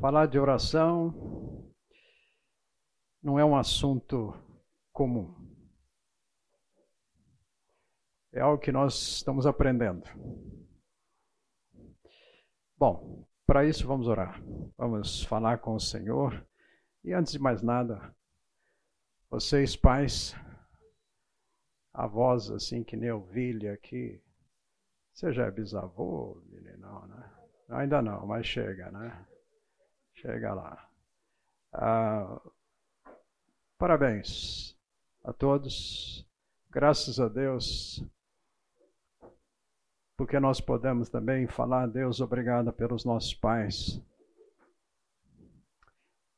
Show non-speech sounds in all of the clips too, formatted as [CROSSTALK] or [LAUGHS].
Falar de oração não é um assunto comum. É algo que nós estamos aprendendo. Bom, para isso vamos orar. Vamos falar com o Senhor. E antes de mais nada, vocês pais, avós assim que nem ovelha aqui, você já é bisavô, não, né? Ainda não, mas chega, né? Chega lá. Ah, parabéns a todos. Graças a Deus, porque nós podemos também falar, Deus, obrigado pelos nossos pais.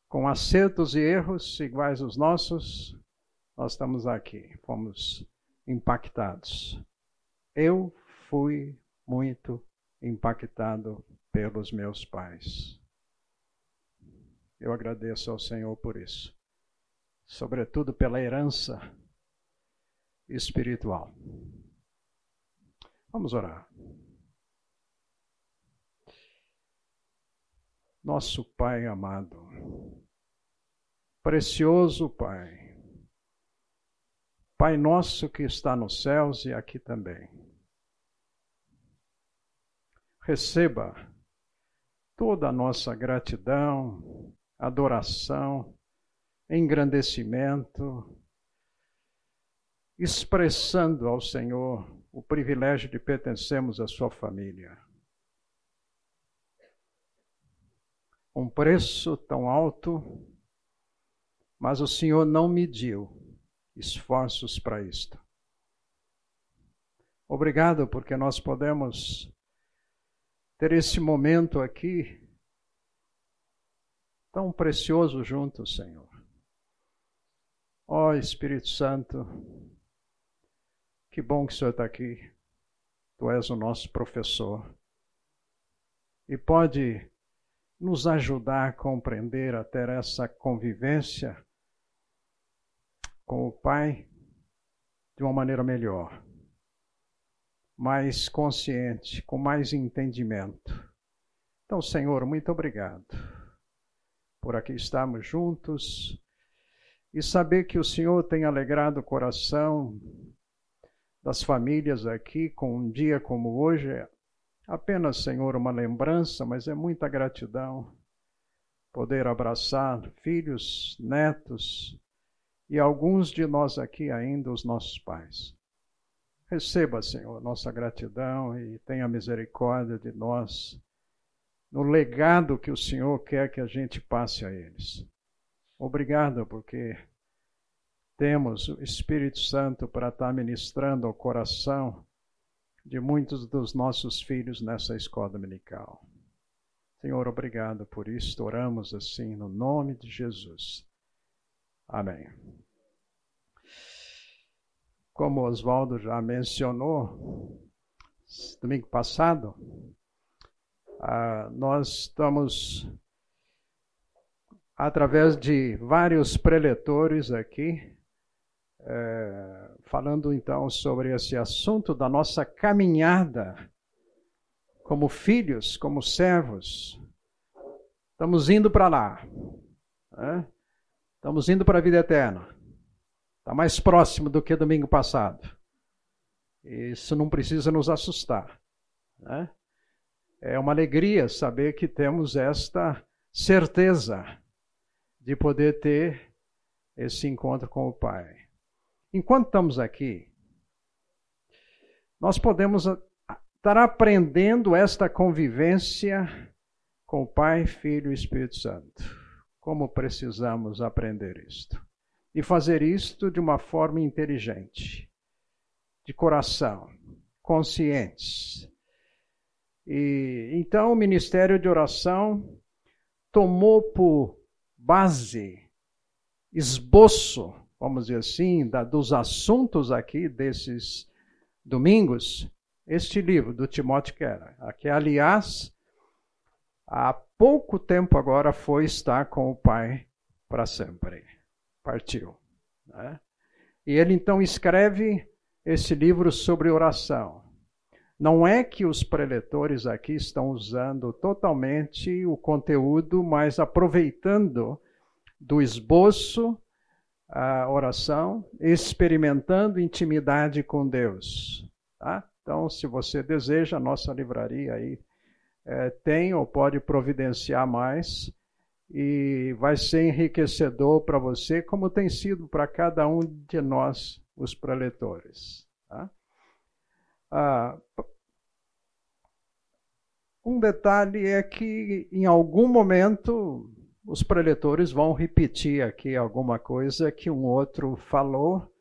Com acertos e erros iguais aos nossos, nós estamos aqui, fomos impactados. Eu fui muito impactado pelos meus pais. Eu agradeço ao Senhor por isso. Sobretudo pela herança espiritual. Vamos orar. Nosso Pai amado, precioso Pai, Pai nosso que está nos céus e aqui também, receba toda a nossa gratidão, adoração, engrandecimento, expressando ao Senhor o privilégio de pertencermos à sua família. Um preço tão alto, mas o Senhor não mediu esforços para isto. Obrigado porque nós podemos ter esse momento aqui tão precioso junto, Senhor. Ó oh, Espírito Santo, que bom que o Senhor está aqui. Tu és o nosso professor. E pode nos ajudar a compreender, a ter essa convivência com o Pai de uma maneira melhor, mais consciente, com mais entendimento. Então, Senhor, muito obrigado por aqui estarmos juntos e saber que o Senhor tem alegrado o coração das famílias aqui com um dia como hoje. É apenas, Senhor, uma lembrança, mas é muita gratidão poder abraçar filhos, netos e alguns de nós aqui ainda, os nossos pais. Receba, Senhor, nossa gratidão e tenha misericórdia de nós no legado que o Senhor quer que a gente passe a eles. Obrigado, porque temos o Espírito Santo para estar ministrando ao coração de muitos dos nossos filhos nessa escola dominical. Senhor, obrigado por isso. Oramos assim no nome de Jesus. Amém. Como Oswaldo já mencionou, domingo passado, ah, nós estamos, através de vários preletores aqui, é, falando então sobre esse assunto da nossa caminhada como filhos, como servos. Estamos indo para lá. Né? Estamos indo para a vida eterna. Está mais próximo do que domingo passado. Isso não precisa nos assustar. Né? É uma alegria saber que temos esta certeza de poder ter esse encontro com o Pai. Enquanto estamos aqui, nós podemos estar aprendendo esta convivência com o Pai, Filho e Espírito Santo. Como precisamos aprender isto? E fazer isto de uma forma inteligente, de coração, conscientes, e então o ministério de oração tomou por base, esboço, vamos dizer assim, da, dos assuntos aqui desses domingos, este livro do Timóteo Keller, que aliás há pouco tempo agora foi estar com o Pai para sempre. Partiu. Né? E ele então escreve esse livro sobre oração Não é que os preletores aqui estão usando totalmente o conteúdo, mas aproveitando do esboço a oração, experimentando intimidade com Deus. Tá? Então, se você deseja, a nossa livraria aí é, tem ou pode providenciar mais e vai ser enriquecedor para você, como tem sido para cada um de nós, os preletores. Tá? Ah, um detalhe é que, em algum momento, os preletores vão repetir aqui alguma coisa que um outro falou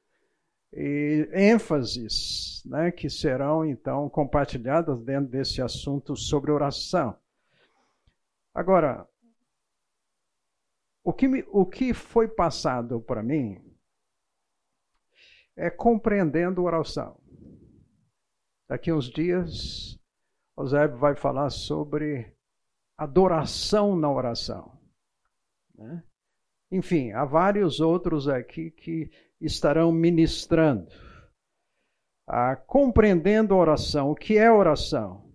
e ênfases né, que serão então compartilhadas dentro desse assunto sobre oração. Agora, o que, me, o que foi passado para mim é compreendendo oração. Daqui uns dias, o Zé vai falar sobre adoração na oração. Né? Enfim, há vários outros aqui que estarão ministrando. Ah, compreendendo a oração. O que é oração?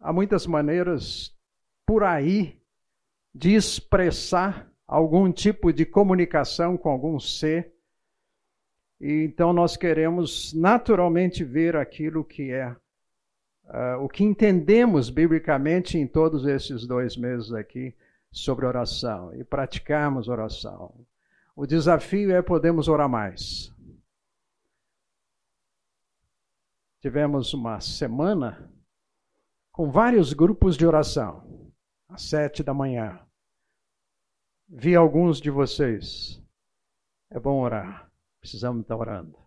Há muitas maneiras por aí de expressar algum tipo de comunicação com algum ser. E então nós queremos naturalmente ver aquilo que é uh, o que entendemos biblicamente em todos esses dois meses aqui sobre oração e praticarmos oração. O desafio é podermos orar mais. Tivemos uma semana com vários grupos de oração, às sete da manhã. Vi alguns de vocês. É bom orar. Precisamos estar orando.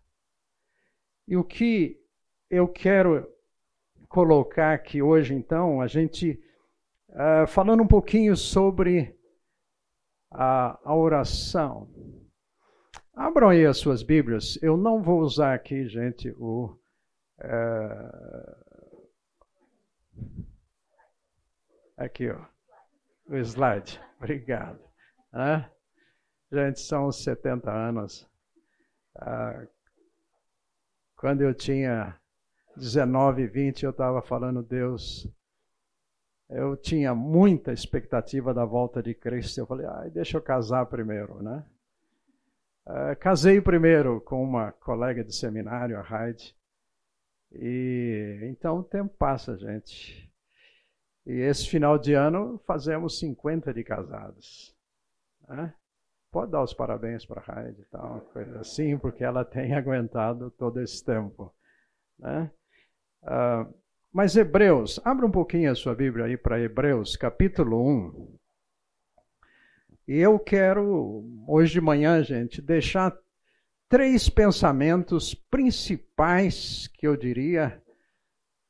E o que eu quero colocar aqui hoje, então, a gente Uh, falando um pouquinho sobre a, a, oração. Abram aí as suas Bíblias. Eu não vou usar aqui, gente, o. Uh, aqui, ó. O slide. Obrigado. Uh, gente, são 70 anos. Ah, quando eu tinha 19, 20, eu estava falando, Deus, eu tinha muita expectativa da volta de Cristo. Eu falei, ah, deixa eu casar primeiro, né? Uh, casei primeiro com uma colega de seminário, a Heidi. E então o tempo passa, gente. E esse final de ano fazemos 50 de casados. Né? Pode dar os parabéns para a Heidi, tá? uma coisa assim, porque ela tem [LAUGHS] aguentado todo esse tempo. Né? Uh, mas Hebreus, abra um pouquinho a sua Bíblia aí para Hebreus, capítulo 1. E eu quero, hoje de manhã, gente, deixar três pensamentos principais que eu diria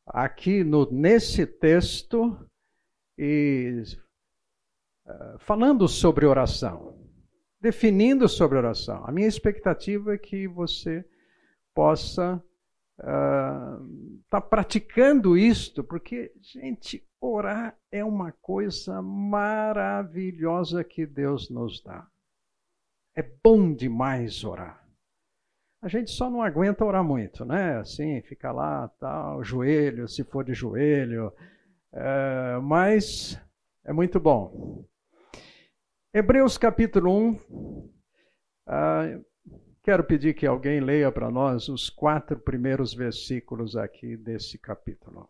aqui no, nesse texto e uh, falando sobre oração, definindo sobre oração. A minha expectativa é que você possa está ah, praticando isto, porque, gente, orar é uma coisa maravilhosa que Deus nos dá. É bom demais orar. A gente só não aguenta orar muito, né? Assim, fica lá, tal, joelho, se for de joelho, é, mas é muito bom. Hebreus capítulo 1, ah, Quero pedir que alguém leia para nós os quatro primeiros versículos aqui desse capítulo.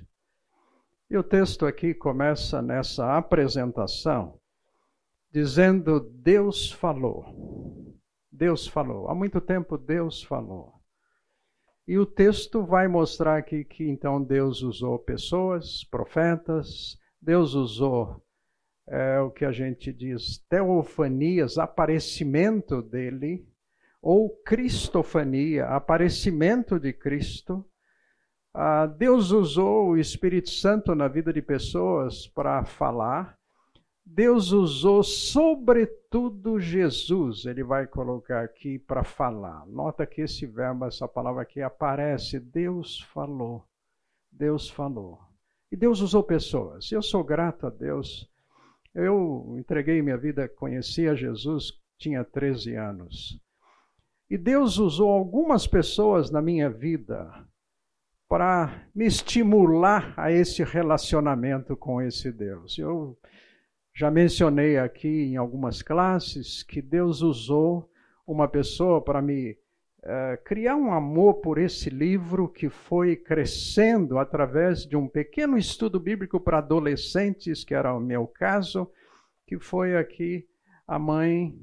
E o texto aqui começa nessa apresentação dizendo: Deus falou. Deus falou. Há muito tempo Deus falou. E o texto vai mostrar aqui que então Deus usou pessoas, profetas, Deus usou é, o que a gente diz teofanias, aparecimento dele, ou cristofania, aparecimento de Cristo. Ah, Deus usou o Espírito Santo na vida de pessoas para falar. Deus usou sobretudo Jesus, ele vai colocar aqui para falar. Nota que esse verbo, essa palavra aqui aparece. Deus falou. Deus falou. E Deus usou pessoas. Eu sou grato a Deus. Eu entreguei minha vida, conheci a Jesus, tinha 13 anos. E Deus usou algumas pessoas na minha vida para me estimular a esse relacionamento com esse Deus. Eu já mencionei aqui em algumas classes que Deus usou uma pessoa para me uh, criar um amor por esse livro que foi crescendo através de um pequeno estudo bíblico para adolescentes, que era o meu caso, que foi aqui a mãe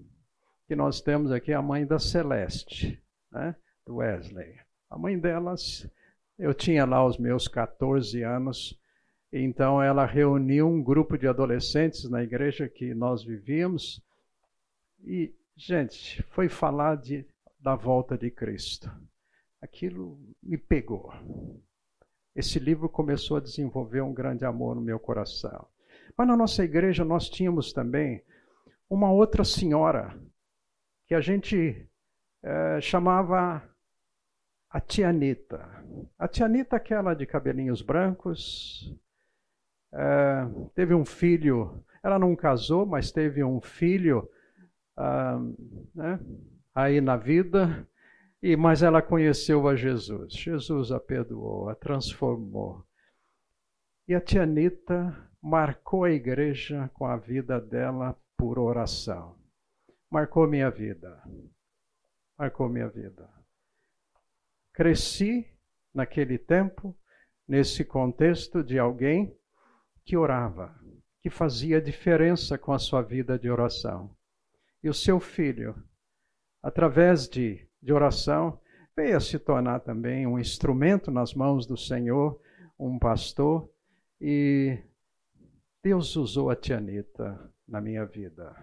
que nós temos aqui, a mãe da Celeste, né, do Wesley. A mãe delas, eu tinha lá os meus 14 anos, então ela reuniu um grupo de adolescentes na igreja que nós vivíamos e, gente, foi falar de, da volta de Cristo. Aquilo me pegou. Esse livro começou a desenvolver um grande amor no meu coração. Mas na nossa igreja nós tínhamos também uma outra senhora que a gente é, chamava a tia Anitta. A tia Anitta, aquela de cabelinhos brancos, é, teve um filho, ela não casou, mas teve um filho ah, né, aí na vida, e mas ela conheceu a Jesus. Jesus a perdoou, a transformou. E a tia Anitta marcou a igreja com a vida dela por oração. Marcou minha vida. Marcou minha vida. Cresci naquele tempo, nesse contexto de alguém que orava, que fazia diferença com a sua vida de oração. E o seu filho, através de, de oração, veio a se tornar também um instrumento nas mãos do Senhor, um pastor, e Deus usou a Tianita na minha vida.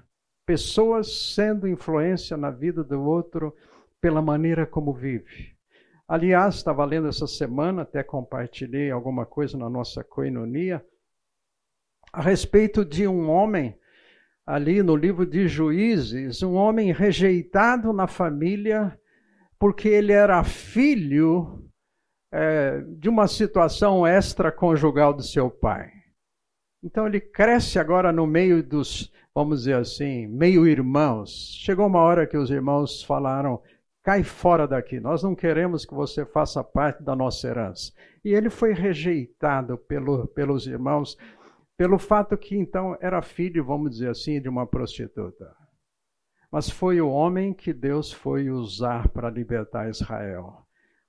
Pessoas sendo influência na vida do outro pela maneira como vive. Aliás, estava lendo essa semana, até compartilhei alguma coisa na nossa coinonia, a respeito de um homem, ali no livro de Juízes, um homem rejeitado na família, porque ele era filho é, de uma situação extraconjugal do seu pai. Então ele cresce agora no meio dos, vamos dizer assim, meio-irmãos. Chegou uma hora que os irmãos falaram: cai fora daqui, nós não queremos que você faça parte da nossa herança. E ele foi rejeitado pelo, pelos irmãos pelo fato que então era filho, vamos dizer assim, de uma prostituta. Mas foi o homem que Deus foi usar para libertar Israel.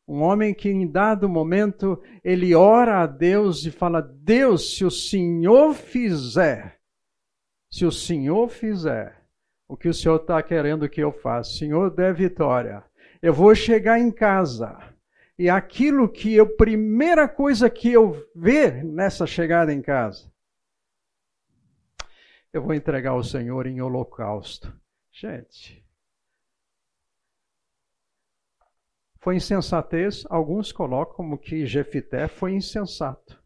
Um homem que em dado momento ele ora a Deus e fala: Deus, se o Senhor fizer, se o Senhor fizer o que o Senhor está querendo que eu faça, Senhor dê vitória. Eu vou chegar em casa e aquilo que eu, primeira coisa que eu ver nessa chegada em casa, eu vou entregar ao Senhor em holocausto. Gente, foi insensatez, alguns colocam como que Jefité foi insensato.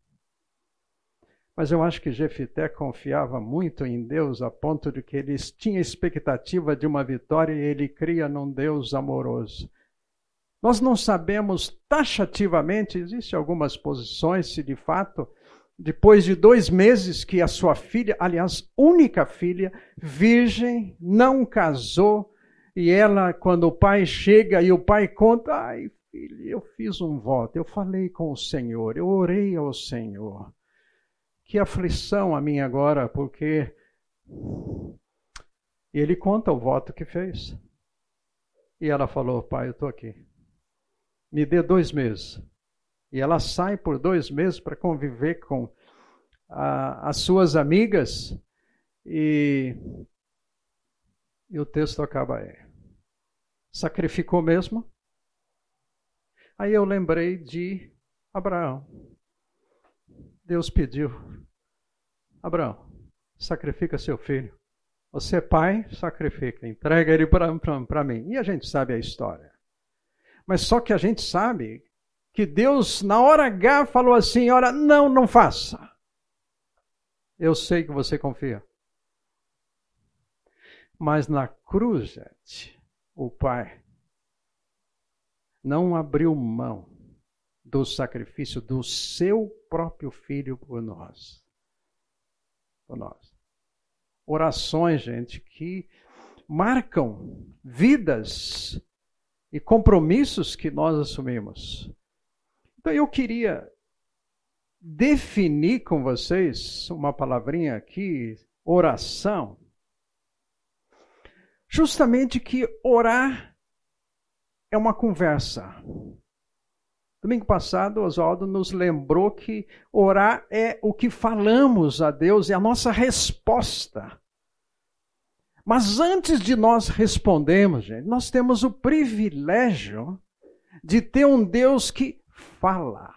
Mas eu acho que Jefité confiava muito em Deus a ponto de que ele tinha expectativa de uma vitória e ele cria num Deus amoroso. Nós não sabemos taxativamente, existem algumas posições, se de fato depois de dois meses que a sua filha, aliás, única filha, virgem, não casou, e ela, quando o pai chega e o pai conta, ai filho, eu fiz um voto, eu falei com o Senhor, eu orei ao Senhor. Que aflição a minha agora, porque ele conta o voto que fez. E ela falou: Pai, eu estou aqui. Me dê dois meses. E ela sai por dois meses para conviver com a, as suas amigas. E, e o texto acaba aí. Sacrificou mesmo? Aí eu lembrei de Abraão. Deus pediu: Abraão, sacrifica seu filho. Você é pai, sacrifica, entrega ele para mim. E a gente sabe a história. Mas só que a gente sabe que Deus, na hora H, falou assim: Olha, não, não faça. Eu sei que você confia. Mas na cruz, gente, o Pai não abriu mão do sacrifício do seu próprio filho por nós. Por nós. Orações, gente, que marcam vidas e compromissos que nós assumimos. Então eu queria definir com vocês uma palavrinha aqui, oração. Justamente que orar é uma conversa. Domingo passado, Oswaldo nos lembrou que orar é o que falamos a Deus, é a nossa resposta. Mas antes de nós respondermos, gente, nós temos o privilégio de ter um Deus que fala.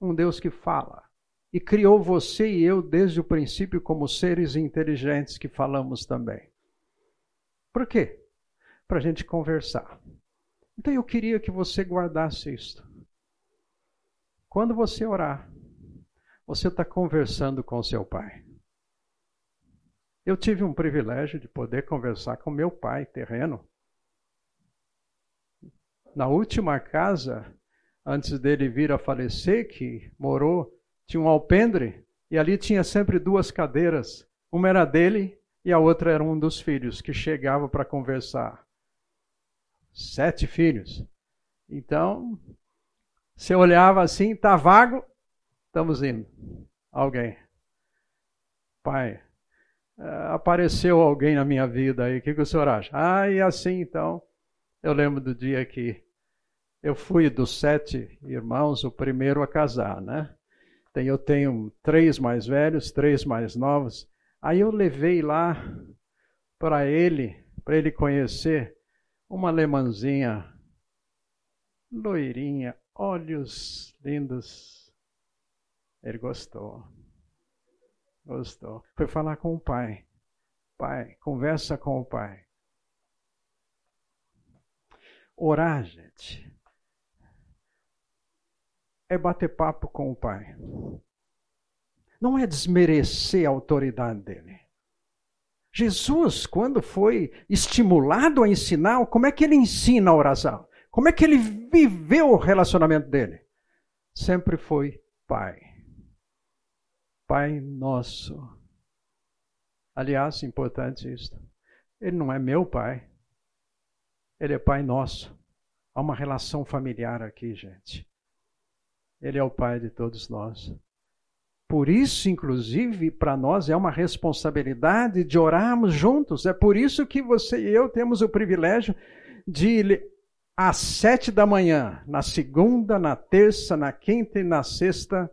Um Deus que fala. E criou você e eu desde o princípio como seres inteligentes que falamos também. Por quê? Para a gente conversar. Então eu queria que você guardasse isto. Quando você orar, você está conversando com seu pai. Eu tive um privilégio de poder conversar com meu pai terreno. Na última casa, antes dele vir a falecer, que morou, tinha um alpendre, e ali tinha sempre duas cadeiras. Uma era dele e a outra era um dos filhos que chegava para conversar sete filhos. Então, você olhava assim, tá vago, estamos indo. Alguém. Pai, eh, apareceu alguém na minha vida aí, o que, que o senhor acha? Ah, e assim então, eu lembro do dia que eu fui dos sete irmãos o primeiro a casar, né? Eu tenho três mais velhos, três mais novos. Aí eu levei lá para ele, para ele conhecer uma alemãzinha, loirinha, olhos lindos. Ele gostou. Gostou. Foi falar com o pai. Pai, conversa com o pai. Orar, gente, é bater papo com o pai. Não é desmerecer a autoridade dele. Jesus, quando foi estimulado a ensinar, como é que ele ensina a oração? Como é que ele viveu o relacionamento dele? Sempre foi Pai. Pai nosso. Aliás, importante isso. Ele não é meu pai. Ele é Pai nosso. Há uma relação familiar aqui, gente. Ele é o Pai de todos nós. Por isso, inclusive, para nós é uma responsabilidade de orarmos juntos. É por isso que você e eu temos o privilégio de, às sete da manhã, na segunda, na terça, na quinta e na sexta,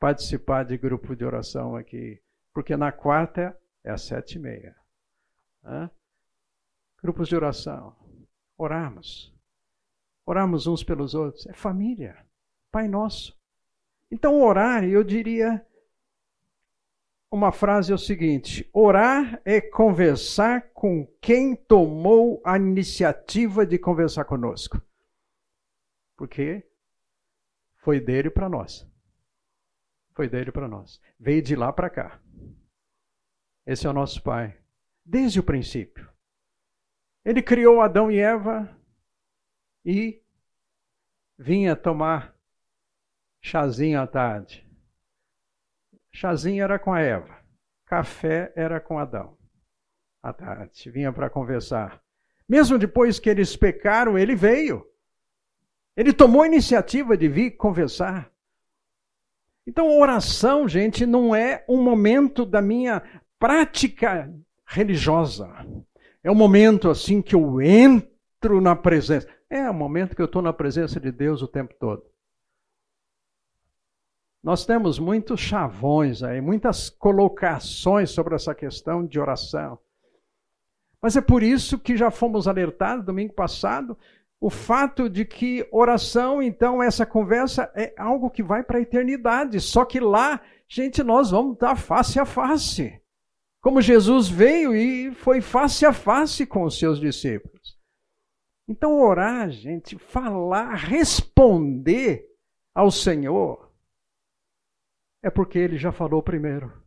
participar de grupo de oração aqui. Porque na quarta é às sete e meia. Hã? Grupos de oração. Orarmos. Orarmos uns pelos outros. É família. Pai nosso. Então, orar, eu diria, uma frase é o seguinte: orar é conversar com quem tomou a iniciativa de conversar conosco. Porque foi dele para nós. Foi dele para nós. Veio de lá para cá. Esse é o nosso Pai, desde o princípio. Ele criou Adão e Eva e vinha tomar chazinho à tarde. Chazinho era com a Eva, café era com Adão. À tarde, vinha para conversar. Mesmo depois que eles pecaram, ele veio. Ele tomou a iniciativa de vir conversar. Então, oração, gente, não é um momento da minha prática religiosa. É um momento assim que eu entro na presença. É um momento que eu estou na presença de Deus o tempo todo. Nós temos muitos chavões aí, muitas colocações sobre essa questão de oração. Mas é por isso que já fomos alertados domingo passado o fato de que oração, então, essa conversa é algo que vai para a eternidade. Só que lá, gente, nós vamos estar face a face. Como Jesus veio e foi face a face com os seus discípulos. Então, orar, gente, falar, responder ao Senhor, é porque ele já falou primeiro.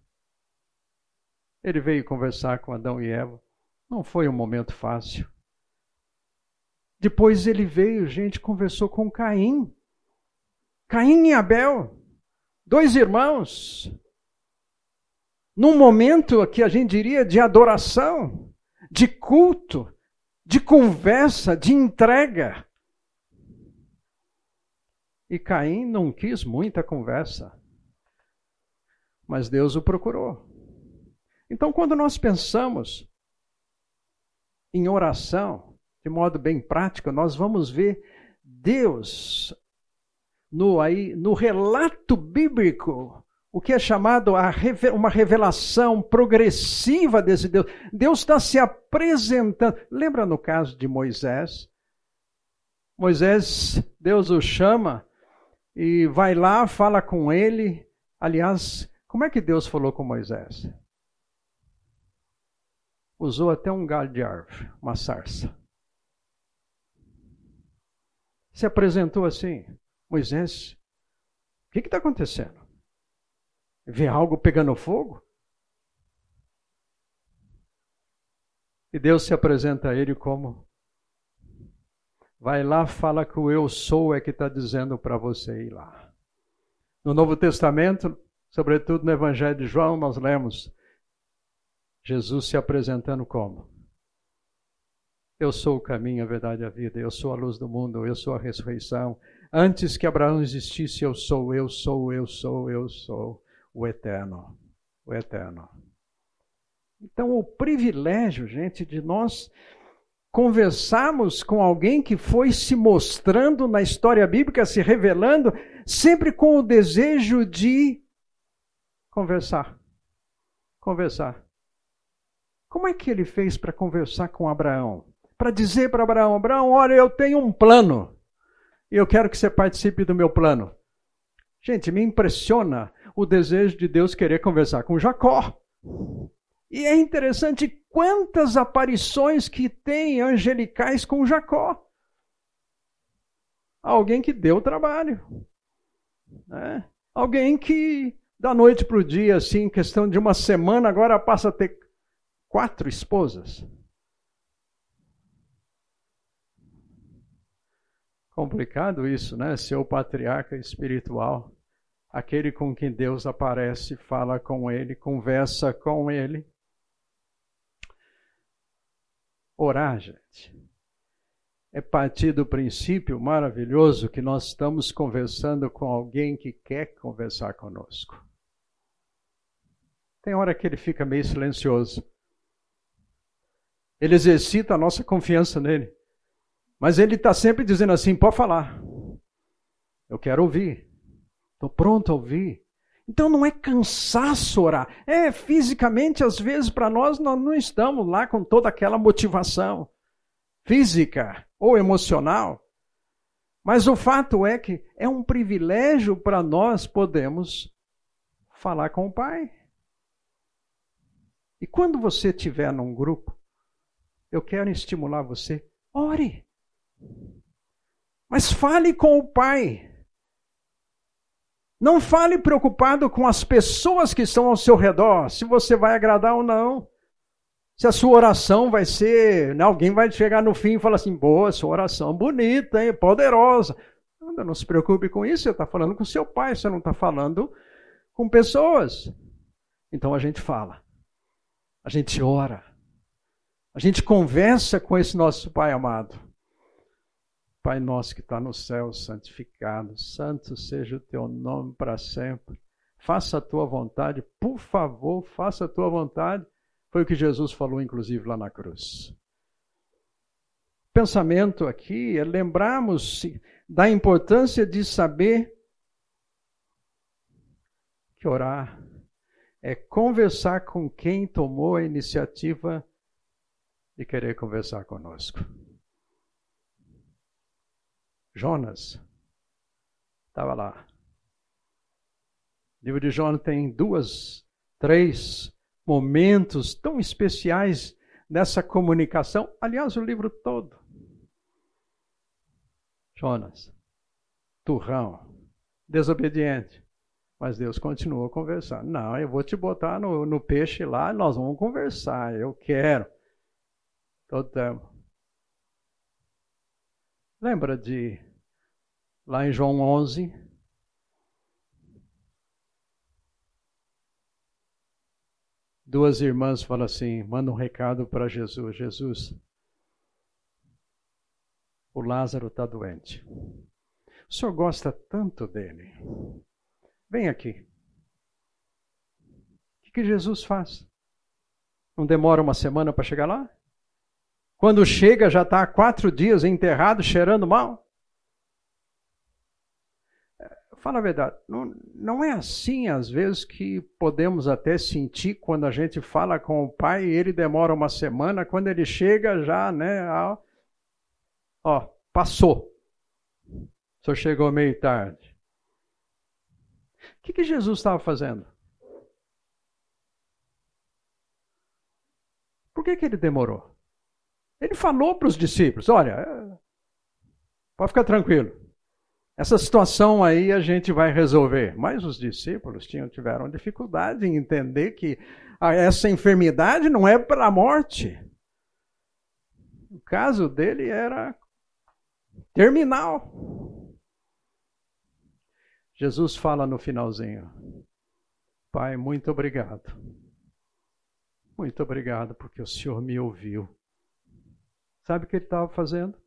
Ele veio conversar com Adão e Eva. Não foi um momento fácil. Depois ele veio, gente, conversou com Caim. Caim e Abel, dois irmãos. Num momento que a gente diria de adoração, de culto, de conversa, de entrega. E Caim não quis muita conversa, mas Deus o procurou. Então, quando nós pensamos em oração, de modo bem prático, nós vamos ver Deus no, aí, no relato bíblico, o que é chamado uma revelação progressiva desse Deus. Deus está se apresentando. Lembra no caso de Moisés? Moisés, Deus o chama e vai lá, fala com ele. Aliás, como é que Deus falou com Moisés? Usou até um galho de árvore, uma sarça. Se apresentou assim: Moisés, o que está acontecendo? Vê algo pegando fogo? E Deus se apresenta a ele como: Vai lá, fala que o eu sou é que está dizendo para você ir lá. No Novo Testamento, sobretudo no Evangelho de João, nós lemos Jesus se apresentando como? Eu sou o caminho, a verdade e a vida, eu sou a luz do mundo, eu sou a ressurreição. Antes que Abraão existisse, eu sou, eu sou, eu sou, eu sou o eterno. O eterno. Então, o privilégio, gente, de nós conversarmos com alguém que foi se mostrando na história bíblica, se revelando, sempre com o desejo de conversar. Conversar. Como é que ele fez para conversar com Abraão? Para dizer para Abraão: Abraão, olha, eu tenho um plano e eu quero que você participe do meu plano. Gente, me impressiona o desejo de Deus querer conversar com Jacó. E é interessante quantas aparições que tem angelicais com Jacó. Alguém que deu trabalho. Né? Alguém que da noite para o dia, assim, em questão de uma semana, agora passa a ter quatro esposas. Complicado isso, né? Ser o patriarca espiritual aquele com quem Deus aparece, fala com ele, conversa com ele. Orar, gente, é partir do princípio maravilhoso que nós estamos conversando com alguém que quer conversar conosco. Tem hora que ele fica meio silencioso. Ele exercita a nossa confiança nele. Mas ele está sempre dizendo assim: pode falar. Eu quero ouvir. Estou pronto a ouvir. Então não é cansaço orar. É, fisicamente, às vezes, para nós, nós não estamos lá com toda aquela motivação física ou emocional. Mas o fato é que é um privilégio para nós podermos falar com o Pai. E quando você estiver num grupo, eu quero estimular você, ore. Mas fale com o Pai. Não fale preocupado com as pessoas que estão ao seu redor, se você vai agradar ou não. Se a sua oração vai ser. Né, alguém vai chegar no fim e falar assim: boa, sua oração bonita, hein, poderosa. Não se preocupe com isso, você está falando com seu pai, você não está falando com pessoas. Então a gente fala, a gente ora, a gente conversa com esse nosso Pai amado. Pai nosso que está no céu, santificado, santo seja o teu nome para sempre. Faça a tua vontade, por favor, faça a tua vontade. Foi o que Jesus falou, inclusive, lá na cruz. Pensamento aqui é lembrarmos da importância de saber que orar é conversar com quem tomou a iniciativa de querer conversar conosco. Jonas estava lá. O livro de Jonas tem duas, três momentos tão especiais nessa comunicação. Aliás, o livro todo. Jonas, turrão, desobediente. Mas Deus continuou conversando. Não, eu vou te botar no, no peixe lá, nós vamos conversar. Eu quero. Todo tempo. Lembra de lá em João 11? Duas irmãs falam assim, mandam um recado para Jesus. Jesus, o Lázaro está doente. O senhor gosta tanto dele. Vem aqui. O que Jesus faz? Não demora uma semana para chegar lá? Quando chega, já está há quatro dias enterrado, cheirando mal? Fala a verdade, não, não é assim às vezes que podemos até sentir quando a gente fala com o pai e ele demora uma semana, quando ele chega já, né? Ó, passou. O senhor chegou meio tarde. O que, que Jesus estava fazendo? Por que, que ele demorou? Ele falou para os discípulos: olha, é, pode ficar tranquilo. Essa situação aí a gente vai resolver. Mas os discípulos tinham, tiveram dificuldade em entender que essa enfermidade não é para a morte. O caso dele era terminal. Jesus fala no finalzinho: Pai, muito obrigado. Muito obrigado porque o Senhor me ouviu. Sabe o que ele estava fazendo?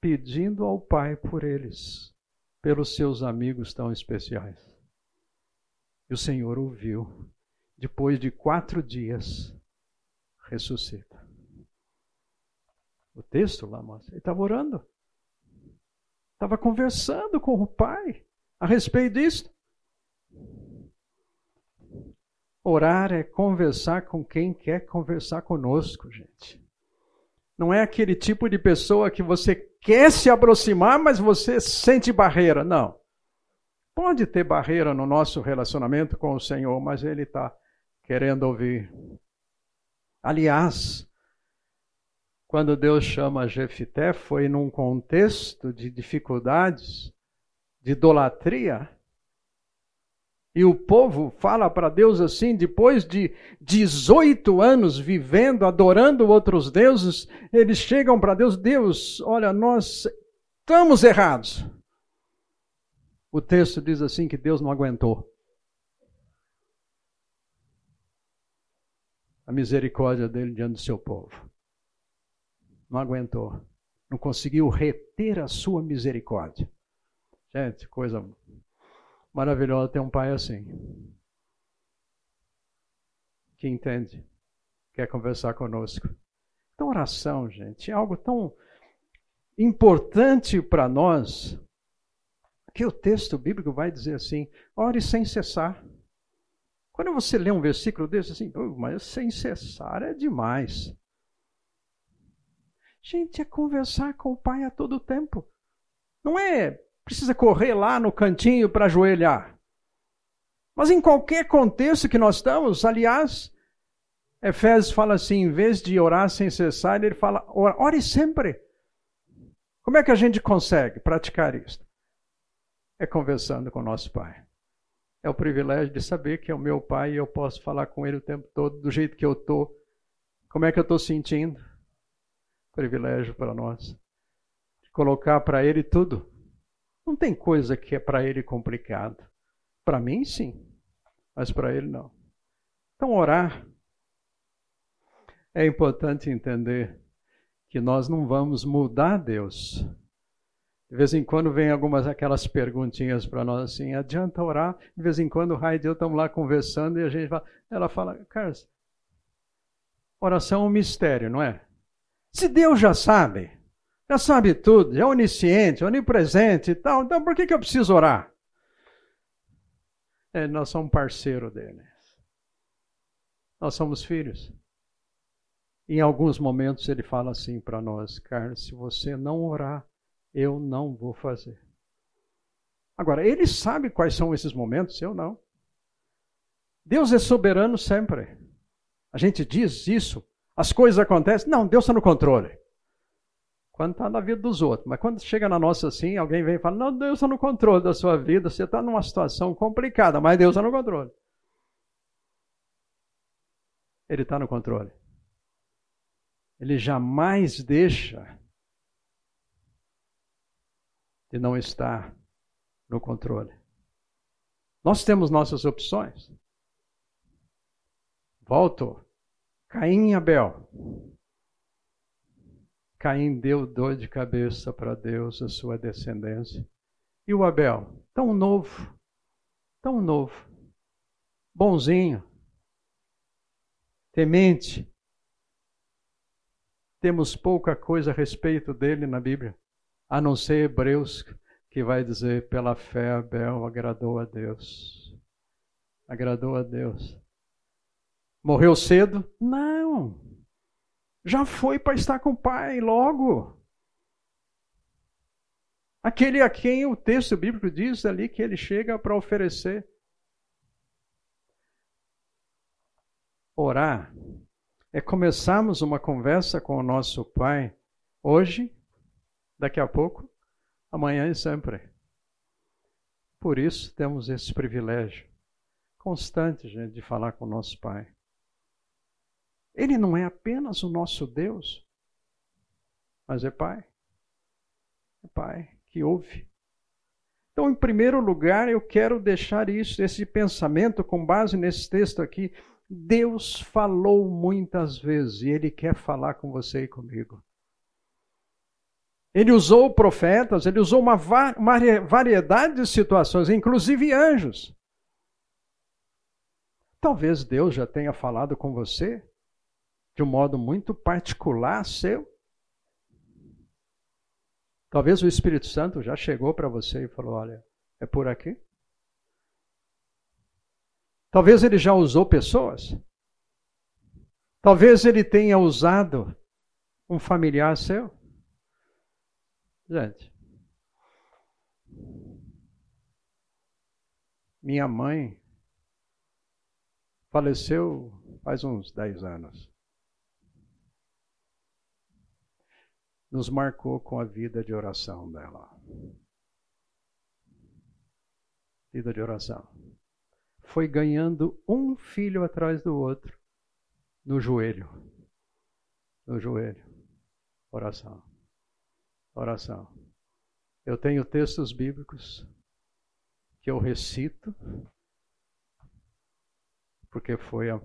Pedindo ao Pai por eles, pelos seus amigos tão especiais. E o Senhor ouviu. Depois de quatro dias, ressuscita. O texto lá mostra. Ele estava orando. Estava conversando com o Pai a respeito disso. Orar é conversar com quem quer conversar conosco, gente. Não é aquele tipo de pessoa que você quer se aproximar, mas você sente barreira. Não. Pode ter barreira no nosso relacionamento com o Senhor, mas Ele está querendo ouvir. Aliás, quando Deus chama Jefité, foi num contexto de dificuldades, de idolatria. E o povo fala para Deus assim, depois de 18 anos vivendo, adorando outros deuses, eles chegam para Deus: Deus, olha, nós estamos errados. O texto diz assim que Deus não aguentou. A misericórdia dele diante do seu povo não aguentou, não conseguiu reter a sua misericórdia. Gente, coisa maravilhosa ter um pai assim. Que entende, quer conversar conosco. Então, oração, gente, é algo tão importante para nós que o texto bíblico vai dizer assim: ore sem cessar. Quando você lê um versículo desse, assim, mas sem cessar é demais. Gente, é conversar com o Pai a todo tempo. Não é precisa correr lá no cantinho para ajoelhar. Mas em qualquer contexto que nós estamos, aliás, Efésios fala assim, em vez de orar sem cessar, ele fala, ore sempre. Como é que a gente consegue praticar isso? É conversando com nosso Pai. É o privilégio de saber que é o meu Pai e eu posso falar com Ele o tempo todo, do jeito que eu estou. Como é que eu estou sentindo? Privilégio para nós. Colocar para Ele tudo. Não tem coisa que é para Ele complicado. Para mim, sim, mas para Ele não. Então, orar. É importante entender que nós não vamos mudar Deus. De vez em quando vem algumas aquelas perguntinhas para nós assim, adianta orar? De vez em quando o Raio e eu estamos lá conversando e a gente fala, ela fala, Carlos, oração é um mistério, não é? Se Deus já sabe, já sabe tudo, é onisciente, onipresente e tal, então por que, que eu preciso orar? É, nós somos parceiro dele. Nós somos filhos. Em alguns momentos ele fala assim para nós, Carlos, se você não orar, eu não vou fazer. Agora, ele sabe quais são esses momentos, eu não. Deus é soberano sempre. A gente diz isso, as coisas acontecem. Não, Deus está no controle. Quando está na vida dos outros. Mas quando chega na nossa assim, alguém vem e fala: Não, Deus está no controle da sua vida, você está numa situação complicada, mas Deus está no controle. Ele está no controle. Ele jamais deixa de não estar no controle. Nós temos nossas opções. Volto. Caim e Abel. Caim deu dor de cabeça para Deus, a sua descendência. E o Abel? Tão novo, tão novo, bonzinho, temente. Temos pouca coisa a respeito dele na Bíblia, a não ser Hebreus, que vai dizer: pela fé Abel agradou a Deus. Agradou a Deus. Morreu cedo? Não. Já foi para estar com o pai logo. Aquele a quem o texto bíblico diz ali que ele chega para oferecer. Orar é começarmos uma conversa com o nosso pai hoje, daqui a pouco, amanhã e sempre. Por isso temos esse privilégio constante, gente, de falar com o nosso pai. Ele não é apenas o nosso Deus, mas é Pai. É Pai que ouve. Então, em primeiro lugar, eu quero deixar isso, esse pensamento com base nesse texto aqui. Deus falou muitas vezes e Ele quer falar com você e comigo. Ele usou profetas, ele usou uma variedade de situações, inclusive anjos. Talvez Deus já tenha falado com você de um modo muito particular seu. Talvez o Espírito Santo já chegou para você e falou: olha, é por aqui. Talvez ele já usou pessoas. Talvez ele tenha usado um familiar seu. Gente, minha mãe faleceu faz uns 10 anos. Nos marcou com a vida de oração dela. Vida de oração. Foi ganhando um filho atrás do outro no joelho. No joelho. Oração. Oração. Eu tenho textos bíblicos que eu recito porque foi a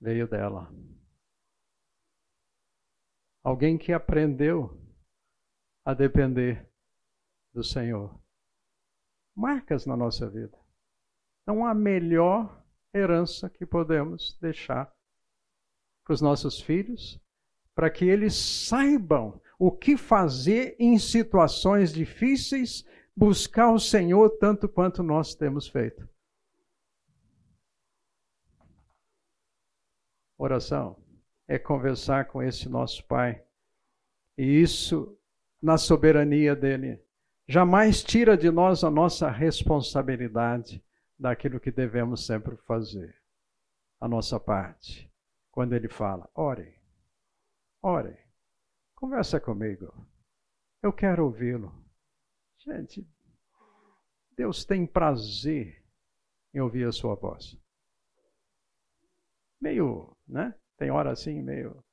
veio dela. Alguém que aprendeu a depender do Senhor. Marcas na nossa vida. Não há melhor herança que podemos deixar para os nossos filhos, para que eles saibam o que fazer em situações difíceis, buscar o Senhor tanto quanto nós temos feito. Oração é conversar com esse nosso Pai. E isso, na soberania dele, jamais tira de nós a nossa responsabilidade daquilo que devemos sempre fazer, a nossa parte. Quando ele fala, ore, ore, conversa comigo, eu quero ouvi-lo. Gente, Deus tem prazer em ouvir a sua voz. Meio, né? Tem hora assim, meio,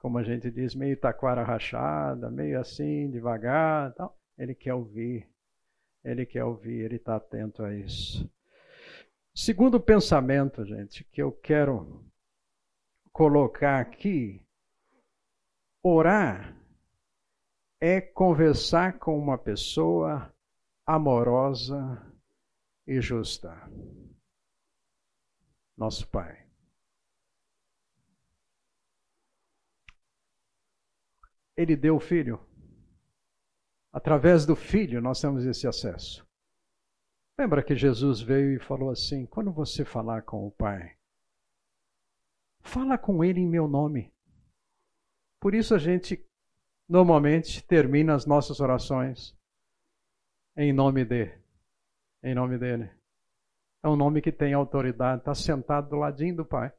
como a gente diz, meio taquara rachada, meio assim, devagar. Tal. Ele quer ouvir. Ele quer ouvir, ele está atento a isso. Segundo pensamento, gente, que eu quero colocar aqui, orar é conversar com uma pessoa amorosa e justa. Nosso Pai. Ele deu o filho. Através do filho nós temos esse acesso. Lembra que Jesus veio e falou assim: quando você falar com o Pai, fala com Ele em meu nome. Por isso a gente normalmente termina as nossas orações em nome de, em nome dele. É um nome que tem autoridade, está sentado do ladinho do Pai.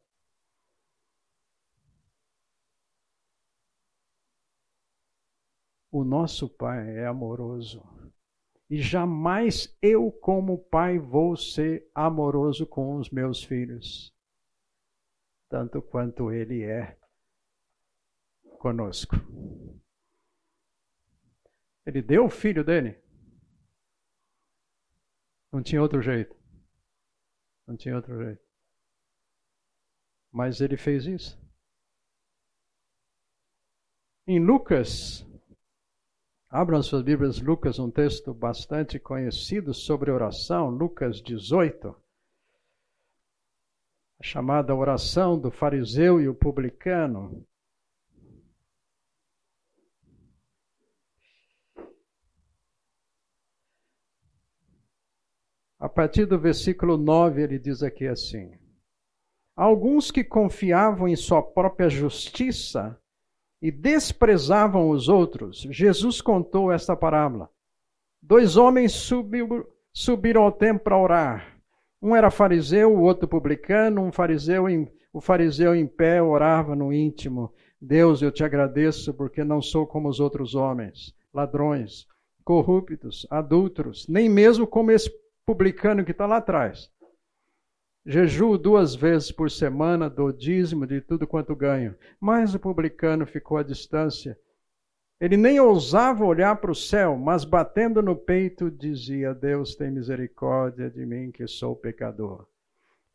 O nosso Pai é amoroso. E jamais eu, como pai, vou ser amoroso com os meus filhos, tanto quanto Ele é conosco. Ele deu o filho dele. Não tinha outro jeito. Não tinha outro jeito. Mas ele fez isso. Em Lucas, abram suas Bíblias, Lucas, um texto bastante conhecido sobre oração, Lucas 18. A chamada oração do fariseu e o publicano. A partir do versículo 9, ele diz aqui assim: Alguns que confiavam em sua própria justiça e desprezavam os outros, Jesus contou esta parábola. Dois homens subiu, subiram ao templo para orar. Um era fariseu, o outro publicano. Um fariseu em, o fariseu em pé orava no íntimo: Deus, eu te agradeço porque não sou como os outros homens, ladrões, corruptos, adúlteros, nem mesmo como esse publicano que está lá atrás. Jejuo duas vezes por semana, dou dízimo de tudo quanto ganho. Mas o publicano ficou à distância. Ele nem ousava olhar para o céu, mas batendo no peito dizia: Deus tem misericórdia de mim que sou pecador.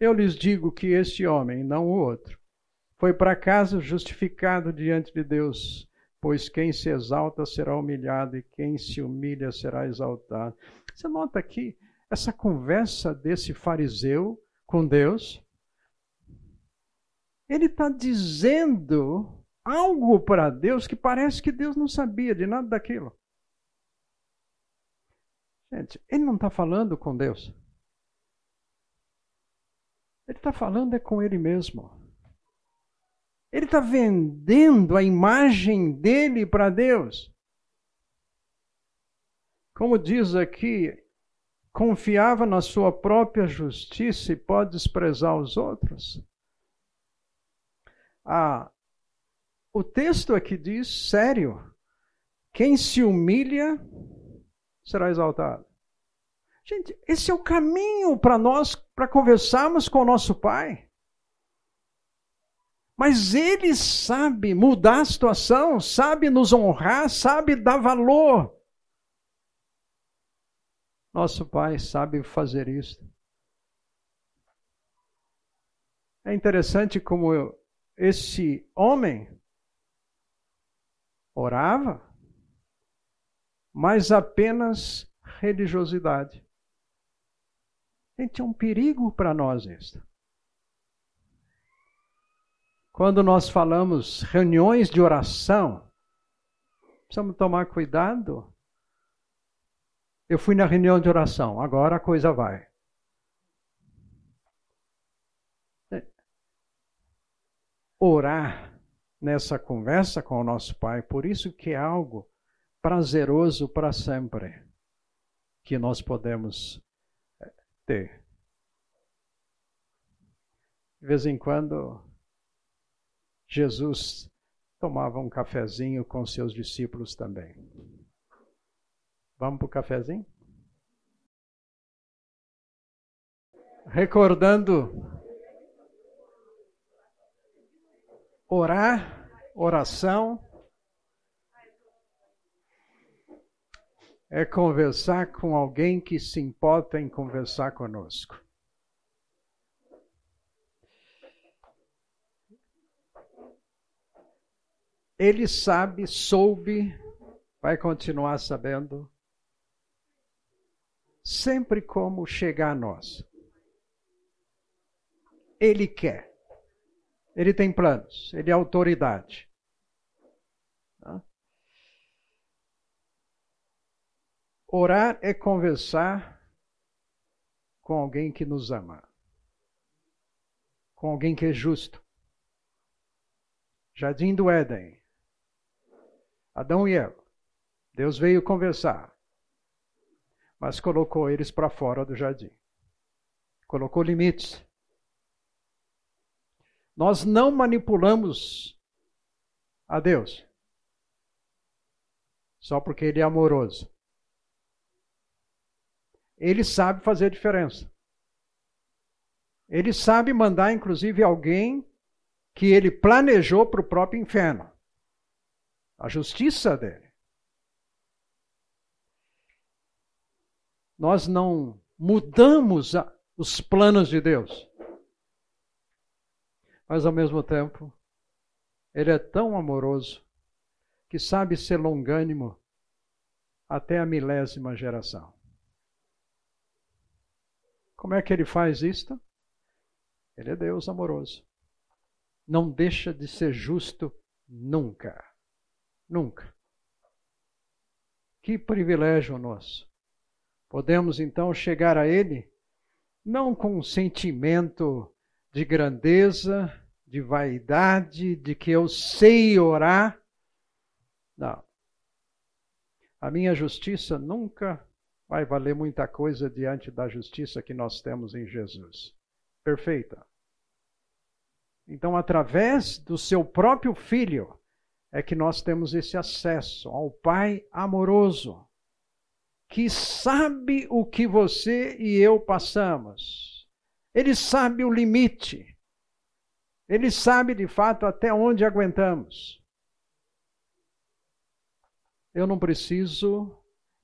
Eu lhes digo que este homem, não o outro, foi para casa justificado diante de Deus, pois quem se exalta será humilhado e quem se humilha será exaltado. Você nota aqui essa conversa desse fariseu com Deus, ele está dizendo algo para Deus que parece que Deus não sabia de nada daquilo. Gente, ele não está falando com Deus. Ele está falando é com ele mesmo. Ele está vendendo a imagem dele para Deus. Como diz aqui confiava na sua própria justiça e pode desprezar os outros? Ah, o texto aqui diz, sério, quem se humilha será exaltado. Gente, esse é o caminho para nós, para conversarmos com o nosso Pai. Mas Ele sabe mudar a situação, sabe nos honrar, sabe dar valor. Nosso Pai sabe fazer isso. É interessante como eu, esse homem orava, mas apenas religiosidade. Gente, é um perigo para nós isso. Quando nós falamos reuniões de oração, precisamos tomar cuidado eu fui na reunião de oração, agora a coisa vai. Orar nessa conversa com o nosso Pai, por isso que é algo prazeroso para sempre que nós podemos eh, ter. De vez em quando, Jesus tomava um cafezinho com seus discípulos também. Vamos para o cafezinho? Recordando orar, oração, é conversar com alguém que se importa em conversar conosco. Ele sabe, soube, vai continuar sabendo sempre como chegar a nós. Ele quer. Ele tem planos, ele é autoridade. Tá? Orar é conversar com alguém que nos ama, com alguém que é justo. Jardim do Éden. Adão e Eva. Deus veio conversar, mas colocou eles para fora do jardim. Colocou limites. Nós não manipulamos a Deus só porque Ele é amoroso. Ele sabe fazer a diferença. Ele sabe mandar, inclusive, alguém que ele planejou para o próprio inferno. A justiça dele. Nós não mudamos os planos de Deus. Mas, ao mesmo tempo, ele é tão amoroso que sabe ser longânimo até a milésima geração. Como é que ele faz isto? Ele é Deus amoroso. Não deixa de ser justo nunca. Nunca. Que privilégio nosso. Podemos então chegar a Ele não com um sentimento de grandeza, de vaidade, de que eu sei orar. Não. A minha justiça nunca vai valer muita coisa diante da justiça que nós temos em Jesus. Perfeita. Então, através do seu próprio filho, é que nós temos esse acesso ao Pai amoroso, que sabe o que você e eu passamos. Ele sabe o limite. Ele sabe de fato até onde aguentamos. Eu não preciso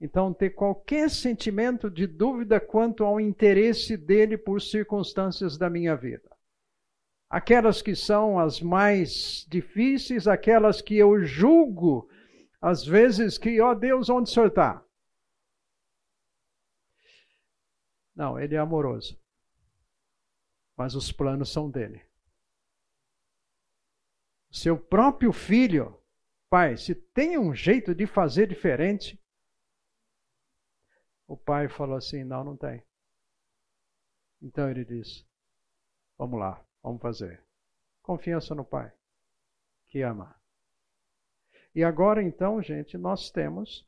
então, ter qualquer sentimento de dúvida quanto ao interesse dele por circunstâncias da minha vida. Aquelas que são as mais difíceis, aquelas que eu julgo, às vezes, que, ó oh, Deus, onde o senhor está? Não, ele é amoroso. Mas os planos são dele. Seu próprio filho, pai, se tem um jeito de fazer diferente, o pai falou assim: não, não tem. Então ele disse: vamos lá, vamos fazer. Confiança no pai, que ama. E agora então, gente, nós temos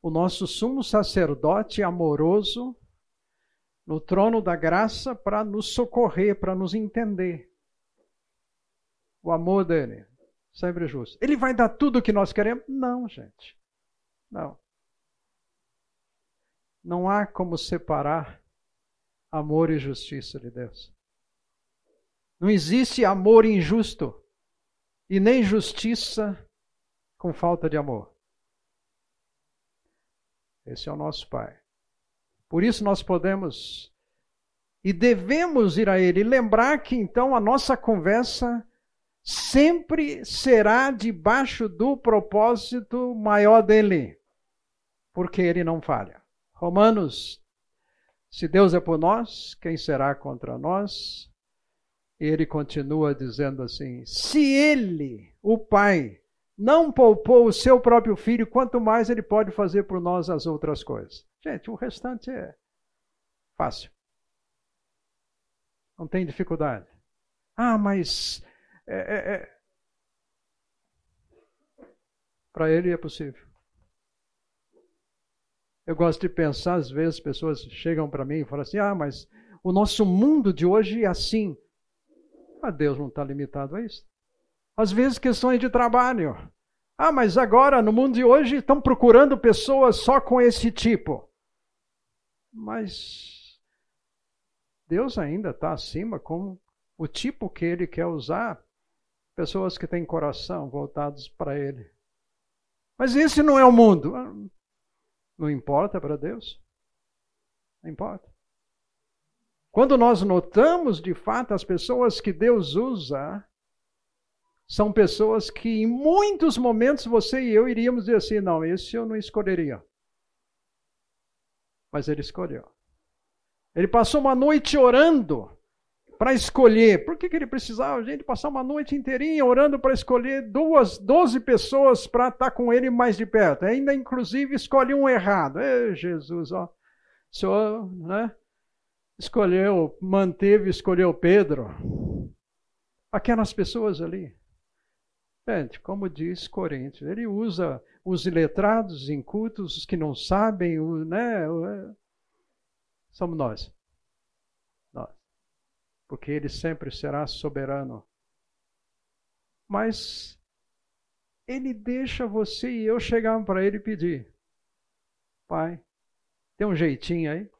o nosso sumo sacerdote amoroso no trono da graça para nos socorrer, para nos entender. O amor dele, sempre justo. Ele vai dar tudo o que nós queremos? Não, gente. Não. Não há como separar amor e justiça de Deus. Não existe amor injusto e nem justiça com falta de amor. Esse é o nosso Pai. Por isso nós podemos e devemos ir a Ele. lembrar que então a nossa conversa sempre será debaixo do propósito maior dele, porque Ele não falha. Romanos, se Deus é por nós, quem será contra nós? Ele continua dizendo assim: se ele, o Pai, não poupou o seu próprio filho, quanto mais ele pode fazer por nós as outras coisas. Gente, o restante é fácil. Não tem dificuldade. Ah, mas. É, é, é... Para ele é possível. Eu gosto de pensar, às vezes, pessoas chegam para mim e falam assim: ah, mas o nosso mundo de hoje é assim. Mas Deus não está limitado a isso. Às vezes, questões de trabalho. Ah, mas agora, no mundo de hoje, estão procurando pessoas só com esse tipo. Mas Deus ainda está acima com o tipo que Ele quer usar. Pessoas que têm coração voltados para Ele. Mas esse não é o mundo. Não importa para Deus? Não importa. Quando nós notamos de fato as pessoas que Deus usa, são pessoas que em muitos momentos você e eu iríamos dizer assim: não, esse eu não escolheria. Mas ele escolheu. Ele passou uma noite orando para escolher. Por que, que ele precisava, gente, passar uma noite inteirinha orando para escolher duas, doze pessoas para estar com ele mais de perto? Ainda, inclusive, escolhe um errado. Ei, Jesus, ó. O Senhor né, escolheu, manteve, escolheu Pedro. Aquelas pessoas ali. Gente, como diz Coríntios, ele usa os iletrados, incultos, os que não sabem, o, né? O, é, somos nós. Nós. Porque ele sempre será soberano. Mas ele deixa você e eu chegar para ele e pedir: Pai, tem um jeitinho aí?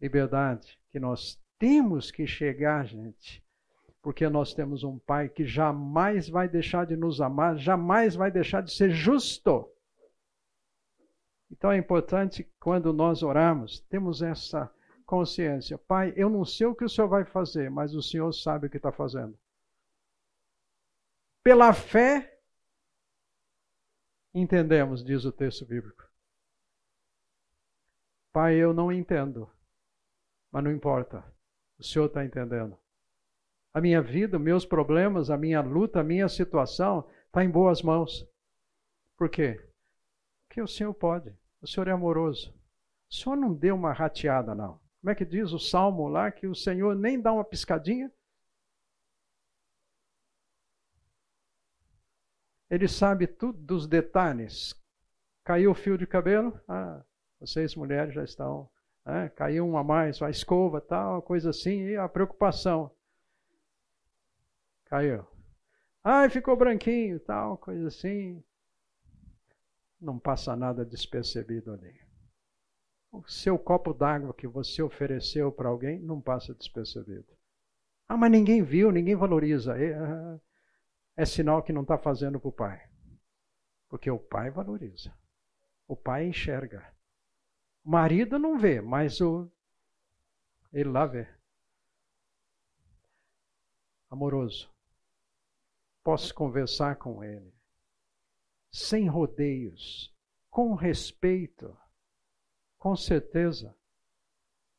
Liberdade, que nós temos que chegar, gente, porque nós temos um Pai que jamais vai deixar de nos amar, jamais vai deixar de ser justo. Então é importante quando nós oramos, temos essa consciência. Pai, eu não sei o que o Senhor vai fazer, mas o Senhor sabe o que está fazendo. Pela fé, entendemos, diz o texto bíblico. Pai, eu não entendo, mas não importa, o Senhor está entendendo. A minha vida, meus problemas, a minha luta, a minha situação está em boas mãos. Por quê? Porque o Senhor pode, o Senhor é amoroso. O Senhor não deu uma rateada, não. Como é que diz o salmo lá que o Senhor nem dá uma piscadinha? Ele sabe tudo dos detalhes. Caiu o fio de cabelo? Ah, vocês mulheres já estão. Né? Caiu um a mais, a escova, tal, coisa assim, e a preocupação. Caiu. Ai, ficou branquinho, tal, coisa assim. Não passa nada despercebido ali. O seu copo d'água que você ofereceu para alguém não passa despercebido. Ah, mas ninguém viu, ninguém valoriza. É, é, é sinal que não está fazendo para o pai. Porque o pai valoriza. O pai enxerga. O marido não vê, mas o ele lá vê. Amoroso. Posso conversar com ele. Sem rodeios. Com respeito. Com certeza.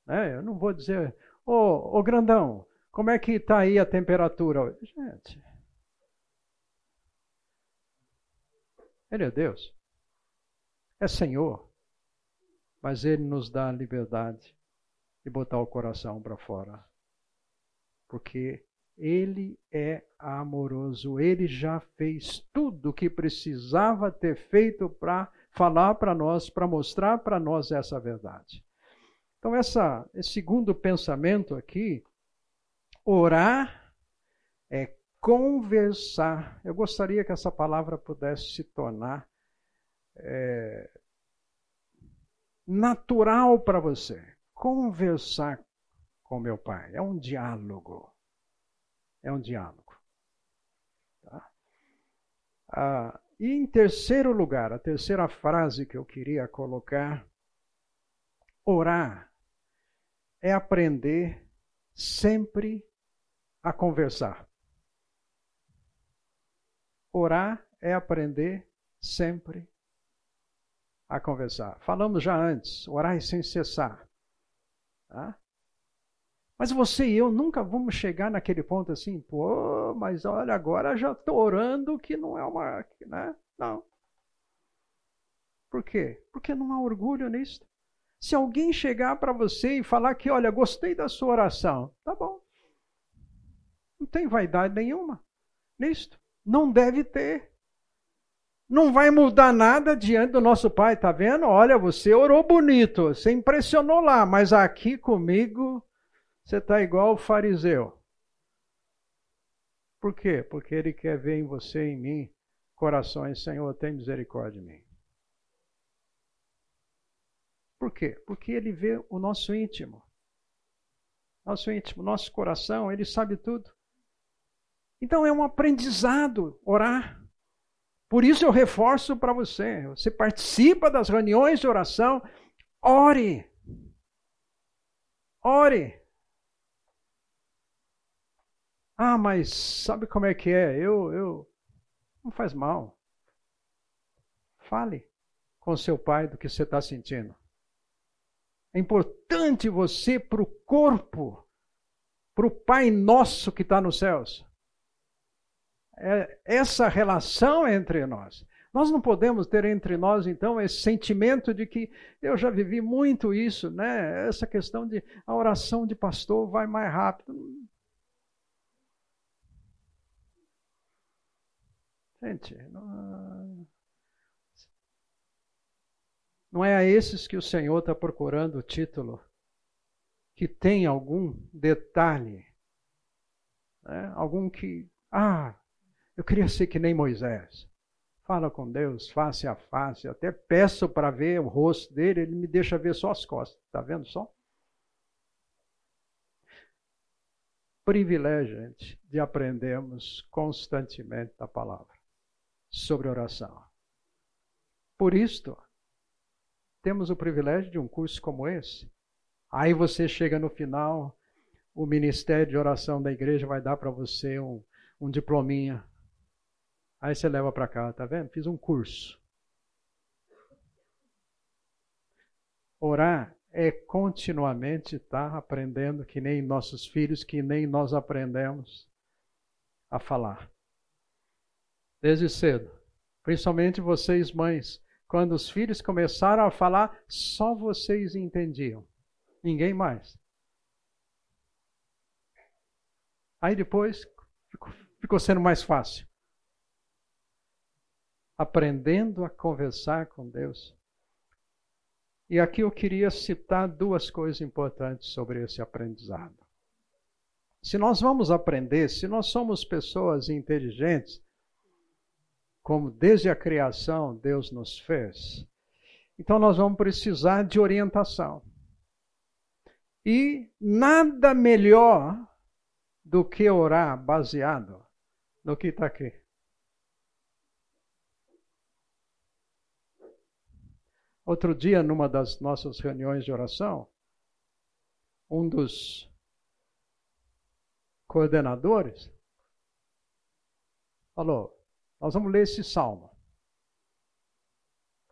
É, eu não vou dizer, ô, oh, oh, grandão, como é que está aí a temperatura? Gente, Ele é Deus. É Senhor. Mas Ele nos dá a liberdade de botar o coração para fora. Porque Ele é amoroso. Ele já fez tudo o que precisava ter feito para falar para nós, para mostrar para nós essa verdade. Então, essa, esse segundo pensamento aqui, orar é conversar. Eu gostaria que essa palavra pudesse se tornar é, natural para você. Conversar com meu pai. É um diálogo. É um diálogo. Tá? Ah, e em terceiro lugar, a terceira frase que eu queria colocar: orar é aprender sempre a conversar. Orar é aprender sempre a conversar. Falamos já antes, orar é sem cessar. Tá? Mas você e eu nunca vamos chegar naquele ponto assim, pô, mas olha, agora já estou orando que não é uma. Né? Não. Por quê? Porque não há orgulho nisso. Se alguém chegar para você e falar que, olha, gostei da sua oração, tá bom. Não tem vaidade nenhuma nisto. Não deve ter. Não vai mudar nada diante do nosso Pai, tá vendo? Olha, você orou bonito, você impressionou lá, mas aqui comigo você está igual o fariseu. Por quê? Porque ele quer ver em você e em mim corações, Senhor, tem misericórdia de mim. Por quê? Porque ele vê o nosso íntimo. Nosso íntimo, nosso coração, ele sabe tudo. Então é um aprendizado orar. Por isso eu reforço para você: você participa das reuniões de oração, ore. Ore. Ah, mas sabe como é que é? Eu, eu. Não faz mal. Fale com seu pai do que você está sentindo. É importante você para o corpo, para o Pai nosso que está nos céus é essa relação entre nós. Nós não podemos ter entre nós, então, esse sentimento de que eu já vivi muito isso, né? Essa questão de a oração de pastor vai mais rápido. Gente, não, não é a esses que o Senhor está procurando o título, que tem algum detalhe, né? algum que, ah, eu queria ser que nem Moisés. Fala com Deus face a face. Até peço para ver o rosto dele, ele me deixa ver só as costas. Está vendo só? Privilégio, gente, de aprendermos constantemente a palavra sobre oração. Por isto, temos o privilégio de um curso como esse. Aí você chega no final, o Ministério de Oração da igreja vai dar para você um, um diplominha Aí você leva para cá, tá vendo? Fiz um curso. Orar é continuamente estar tá aprendendo, que nem nossos filhos, que nem nós aprendemos a falar. Desde cedo. Principalmente vocês, mães. Quando os filhos começaram a falar, só vocês entendiam. Ninguém mais. Aí depois ficou, sendo mais fácil aprendendo a conversar com Deus. E aqui eu queria citar duas coisas importantes sobre esse aprendizado. Se nós vamos aprender, se nós somos pessoas inteligentes, como desde a criação Deus nos fez, então nós vamos precisar de orientação. E nada melhor do que orar baseado no que está aqui. Outro dia, numa das nossas reuniões de oração, um dos coordenadores falou: Nós vamos ler esse salmo.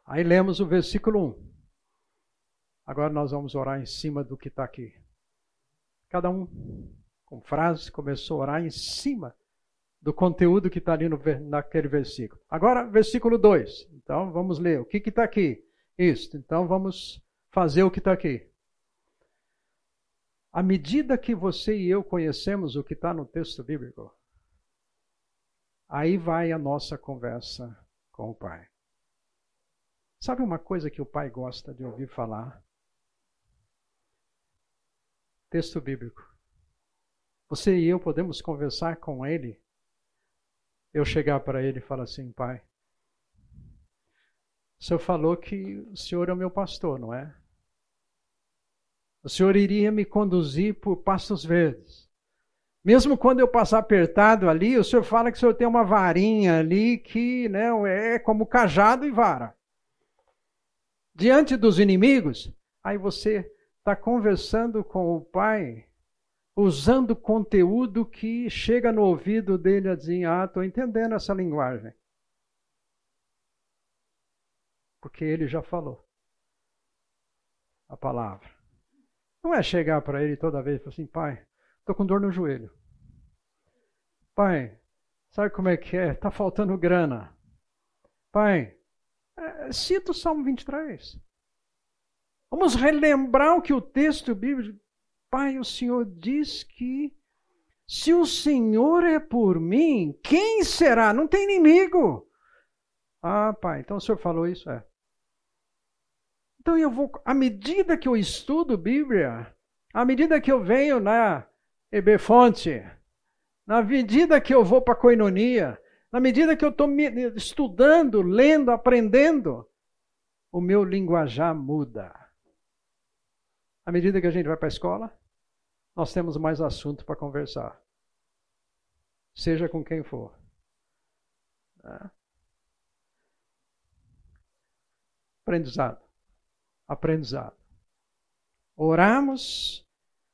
Aí lemos o versículo 1. Agora nós vamos orar em cima do que está aqui. Cada um, com frases, começou a orar em cima do conteúdo que está ali no, naquele versículo. Agora, versículo 2. Então, vamos ler. O que está aqui? Isto. Então vamos fazer o que está aqui. À medida que você e eu conhecemos o que está no texto bíblico, aí vai a nossa conversa com o Pai. Sabe uma coisa que o Pai gosta de ouvir falar? Texto bíblico. Você e eu podemos conversar com Ele. Eu chegar para Ele e falar assim, Pai, o senhor falou que o senhor é o meu pastor, não é? O senhor iria me conduzir por pastos verdes. Mesmo quando eu passar apertado ali, o senhor fala que o senhor tem uma varinha ali que né, é como cajado e vara. Diante dos inimigos, aí você está conversando com o pai, usando conteúdo que chega no ouvido dele assim: ah, estou entendendo essa linguagem. Porque ele já falou a palavra. Não é chegar para ele toda vez e falar assim, pai, estou com dor no joelho. Pai, sabe como é que é? Está faltando grana. Pai, é, cita o Salmo 23. Vamos relembrar o que o texto bíblico. Pai, o Senhor diz que se o Senhor é por mim, quem será? Não tem inimigo. Ah, pai, então o Senhor falou isso? É. Então eu vou, à medida que eu estudo Bíblia, à medida que eu venho na EBFonte, na medida que eu vou para a coinonia, na medida que eu estou estudando, lendo, aprendendo, o meu linguajar muda. À medida que a gente vai para a escola, nós temos mais assunto para conversar. Seja com quem for. Tá? Aprendizado aprendizado. Oramos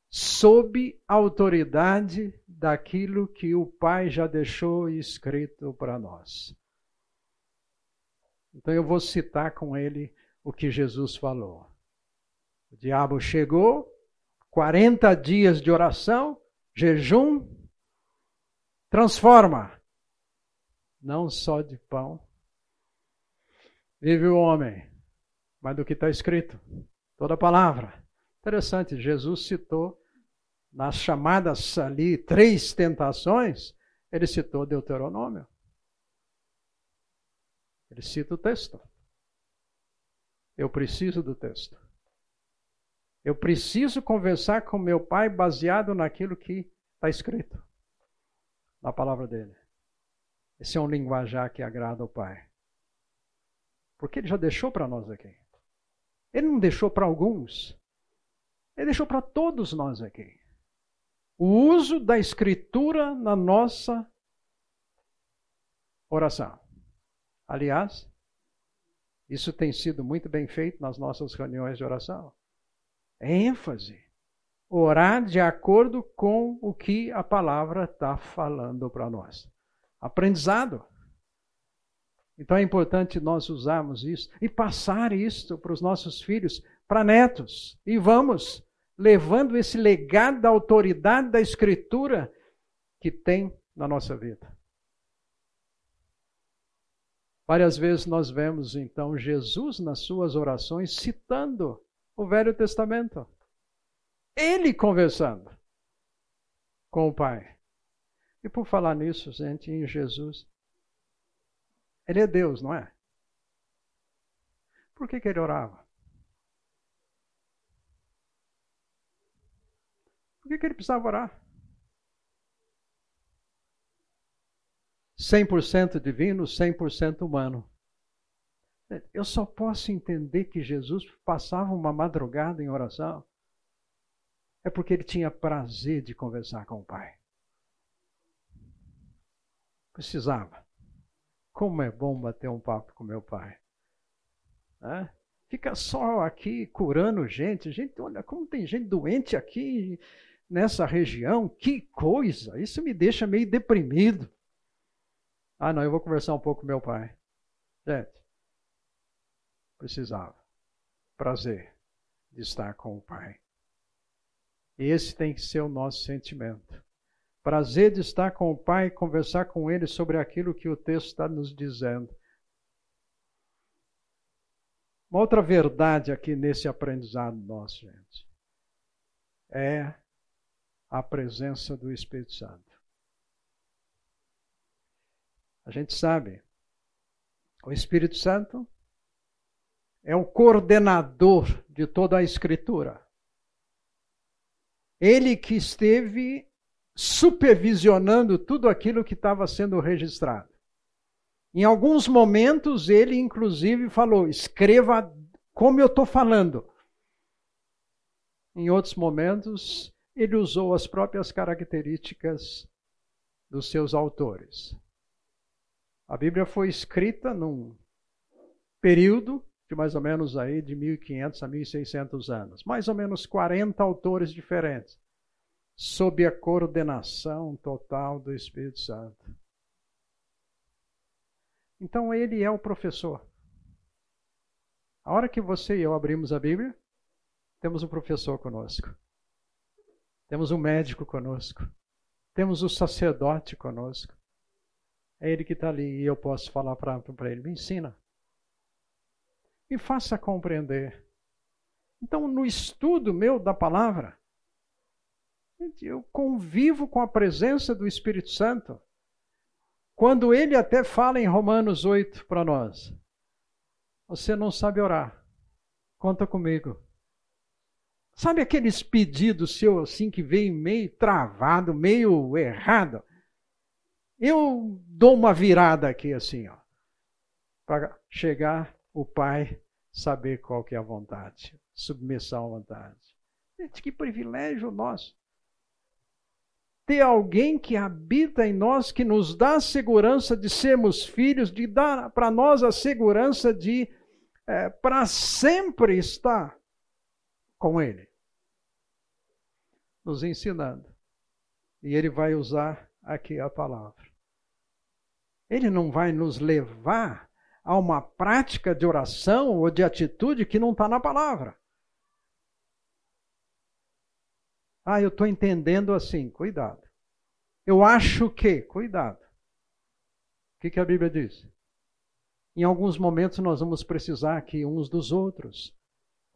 sob autoridade daquilo que o Pai já deixou escrito para nós. Então eu vou citar com ele o que Jesus falou. O diabo chegou, 40 dias de oração, jejum, transforma não só de pão, vive o homem, mas do que está escrito, toda palavra. Interessante, Jesus citou nas chamadas ali três tentações, ele citou Deuteronômio. Ele cita o texto. Eu preciso do texto. Eu preciso conversar com meu pai baseado naquilo que está escrito na palavra dele. Esse é um linguajar que agrada ao pai. Porque ele já deixou para nós aqui. Ele não deixou para alguns. Ele deixou para todos nós aqui. O uso da escritura na nossa oração. Aliás, isso tem sido muito bem feito nas nossas reuniões de oração. É ênfase. Orar de acordo com o que a palavra está falando para nós. Aprendizado. Então é importante nós usarmos isso e passar isso para os nossos filhos, para netos. E vamos levando esse legado da autoridade da Escritura que tem na nossa vida. Várias vezes nós vemos então Jesus nas suas orações citando o Velho Testamento. Ele conversando com o Pai. E por falar nisso, gente, em Jesus, ele é Deus, não é? Por que, que ele orava? Por que, que ele precisava orar? 100% divino, 100% humano. Eu só posso entender que Jesus passava uma madrugada em oração é porque ele tinha prazer de conversar com o Pai. Precisava. Como é bom bater um papo com meu pai. É? Fica só aqui curando gente. Gente, olha como tem gente doente aqui nessa região. Que coisa! Isso me deixa meio deprimido. Ah, não, eu vou conversar um pouco com meu pai. Gente, precisava. Prazer de estar com o pai. Esse tem que ser o nosso sentimento. Prazer de estar com o pai e conversar com ele sobre aquilo que o texto está nos dizendo. Uma outra verdade aqui nesse aprendizado nosso, gente, é a presença do Espírito Santo. A gente sabe, o Espírito Santo é o coordenador de toda a Escritura. Ele que esteve supervisionando tudo aquilo que estava sendo registrado. Em alguns momentos, ele inclusive falou: escreva como eu estou falando. Em outros momentos, ele usou as próprias características dos seus autores. A Bíblia foi escrita num período de mais ou menos aí de 1500 a 1600 anos, mais ou menos 40 autores diferentes, sob a coordenação total do Espírito Santo. Então ele é o professor. A hora que você e eu abrimos a Bíblia, temos um professor conosco. Temos um médico conosco. Temos o um sacerdote conosco. É ele que está ali e eu posso falar para ele: me ensina. Me faça compreender. Então, no estudo meu da palavra, eu convivo com a presença do Espírito Santo. Quando ele até fala em Romanos 8 para nós: Você não sabe orar, conta comigo. Sabe aqueles pedidos seu assim que vem meio travado, meio errado? Eu dou uma virada aqui assim, ó, para chegar o Pai saber qual que é a vontade, submissão à vontade. Gente, que privilégio nosso. Ter alguém que habita em nós, que nos dá a segurança de sermos filhos, de dar para nós a segurança de é, para sempre estar com Ele, nos ensinando. E Ele vai usar aqui a palavra. Ele não vai nos levar a uma prática de oração ou de atitude que não está na palavra. Ah, eu estou entendendo assim, cuidado. Eu acho que, cuidado. O que, que a Bíblia diz? Em alguns momentos nós vamos precisar aqui uns dos outros.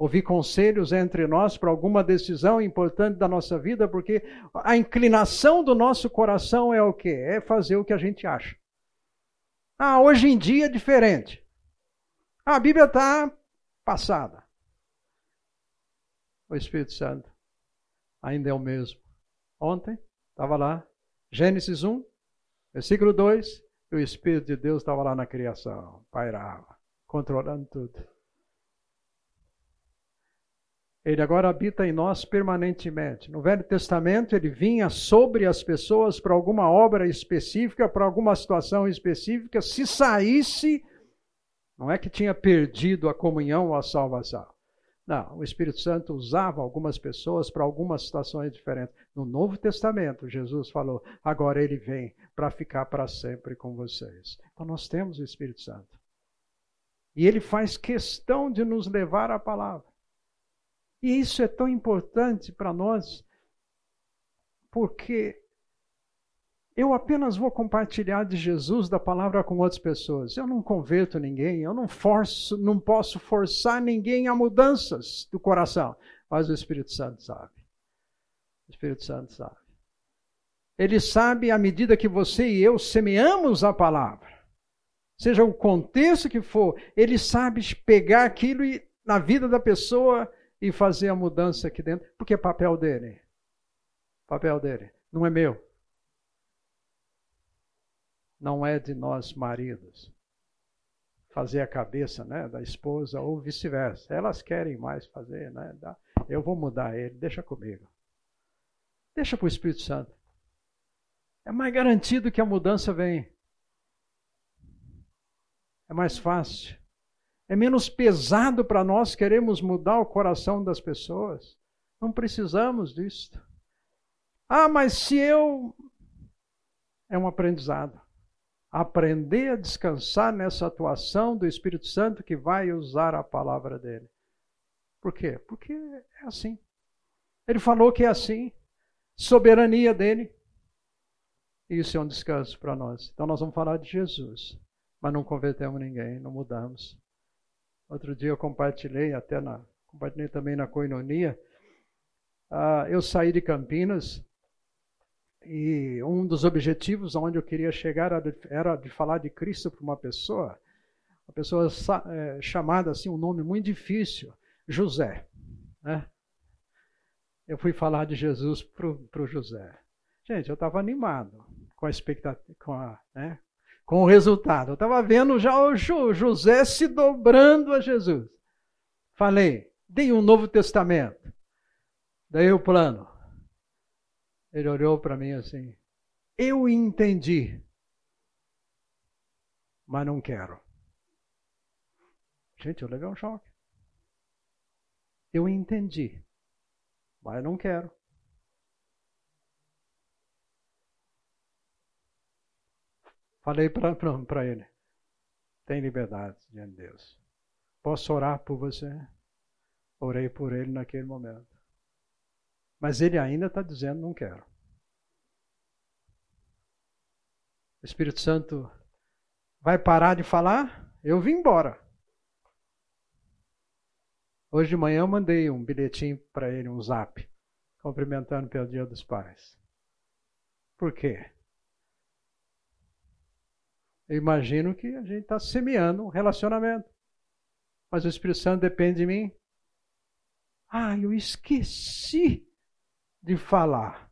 Ouvir conselhos entre nós para alguma decisão importante da nossa vida, porque a inclinação do nosso coração é o quê? É fazer o que a gente acha. Ah, hoje em dia é diferente. Ah, a Bíblia está passada. O Espírito Santo ainda é o mesmo. Ontem, estava lá, Gênesis 1, versículo 2, e o Espírito de Deus estava lá na criação, pairava, controlando tudo. Ele agora habita em nós permanentemente. No Velho Testamento, ele vinha sobre as pessoas para alguma obra específica, para alguma situação específica. Se saísse, não é que tinha perdido a comunhão ou a salvação. Não, o Espírito Santo usava algumas pessoas para algumas situações diferentes. No Novo Testamento, Jesus falou: agora ele vem para ficar para sempre com vocês. Então nós temos o Espírito Santo. E ele faz questão de nos levar à palavra. E isso é tão importante para nós, porque eu apenas vou compartilhar de Jesus, da palavra com outras pessoas. Eu não converto ninguém, eu não forço, não posso forçar ninguém a mudanças do coração. Mas o Espírito Santo sabe. O Espírito Santo sabe. Ele sabe à medida que você e eu semeamos a palavra. Seja o contexto que for, ele sabe pegar aquilo e, na vida da pessoa e fazer a mudança aqui dentro, porque é papel dele. Papel dele, não é meu não é de nós maridos fazer a cabeça né, da esposa ou vice-versa. Elas querem mais fazer, né? Eu vou mudar ele, deixa comigo. Deixa para o Espírito Santo. É mais garantido que a mudança vem. É mais fácil. É menos pesado para nós queremos mudar o coração das pessoas. Não precisamos disso. Ah, mas se eu. É um aprendizado aprender a descansar nessa atuação do Espírito Santo que vai usar a palavra dele. Por quê? Porque é assim. Ele falou que é assim. Soberania dele. Isso é um descanso para nós. Então nós vamos falar de Jesus, mas não convertemos ninguém, não mudamos. Outro dia eu compartilhei até na compartilhei também na coinonia. Uh, eu saí de Campinas e um dos objetivos onde eu queria chegar era de, era de falar de Cristo para uma pessoa, uma pessoa é, chamada assim, um nome muito difícil, José. Né? Eu fui falar de Jesus para o José. Gente, eu estava animado com a expectativa, com, a, né, com o resultado. Eu estava vendo já o José se dobrando a Jesus. Falei, dei um Novo Testamento. Daí o plano. Ele olhou para mim assim: Eu entendi, mas não quero. Gente, eu levei um choque. Eu entendi, mas não quero. Falei para ele: tem liberdade diante de Deus. Posso orar por você? Orei por ele naquele momento. Mas ele ainda está dizendo: não quero. O Espírito Santo vai parar de falar? Eu vim embora. Hoje de manhã eu mandei um bilhetinho para ele, um zap, cumprimentando pelo Dia dos Pais. Por quê? Eu imagino que a gente está semeando um relacionamento. Mas o Espírito Santo depende de mim. Ah, eu esqueci de falar.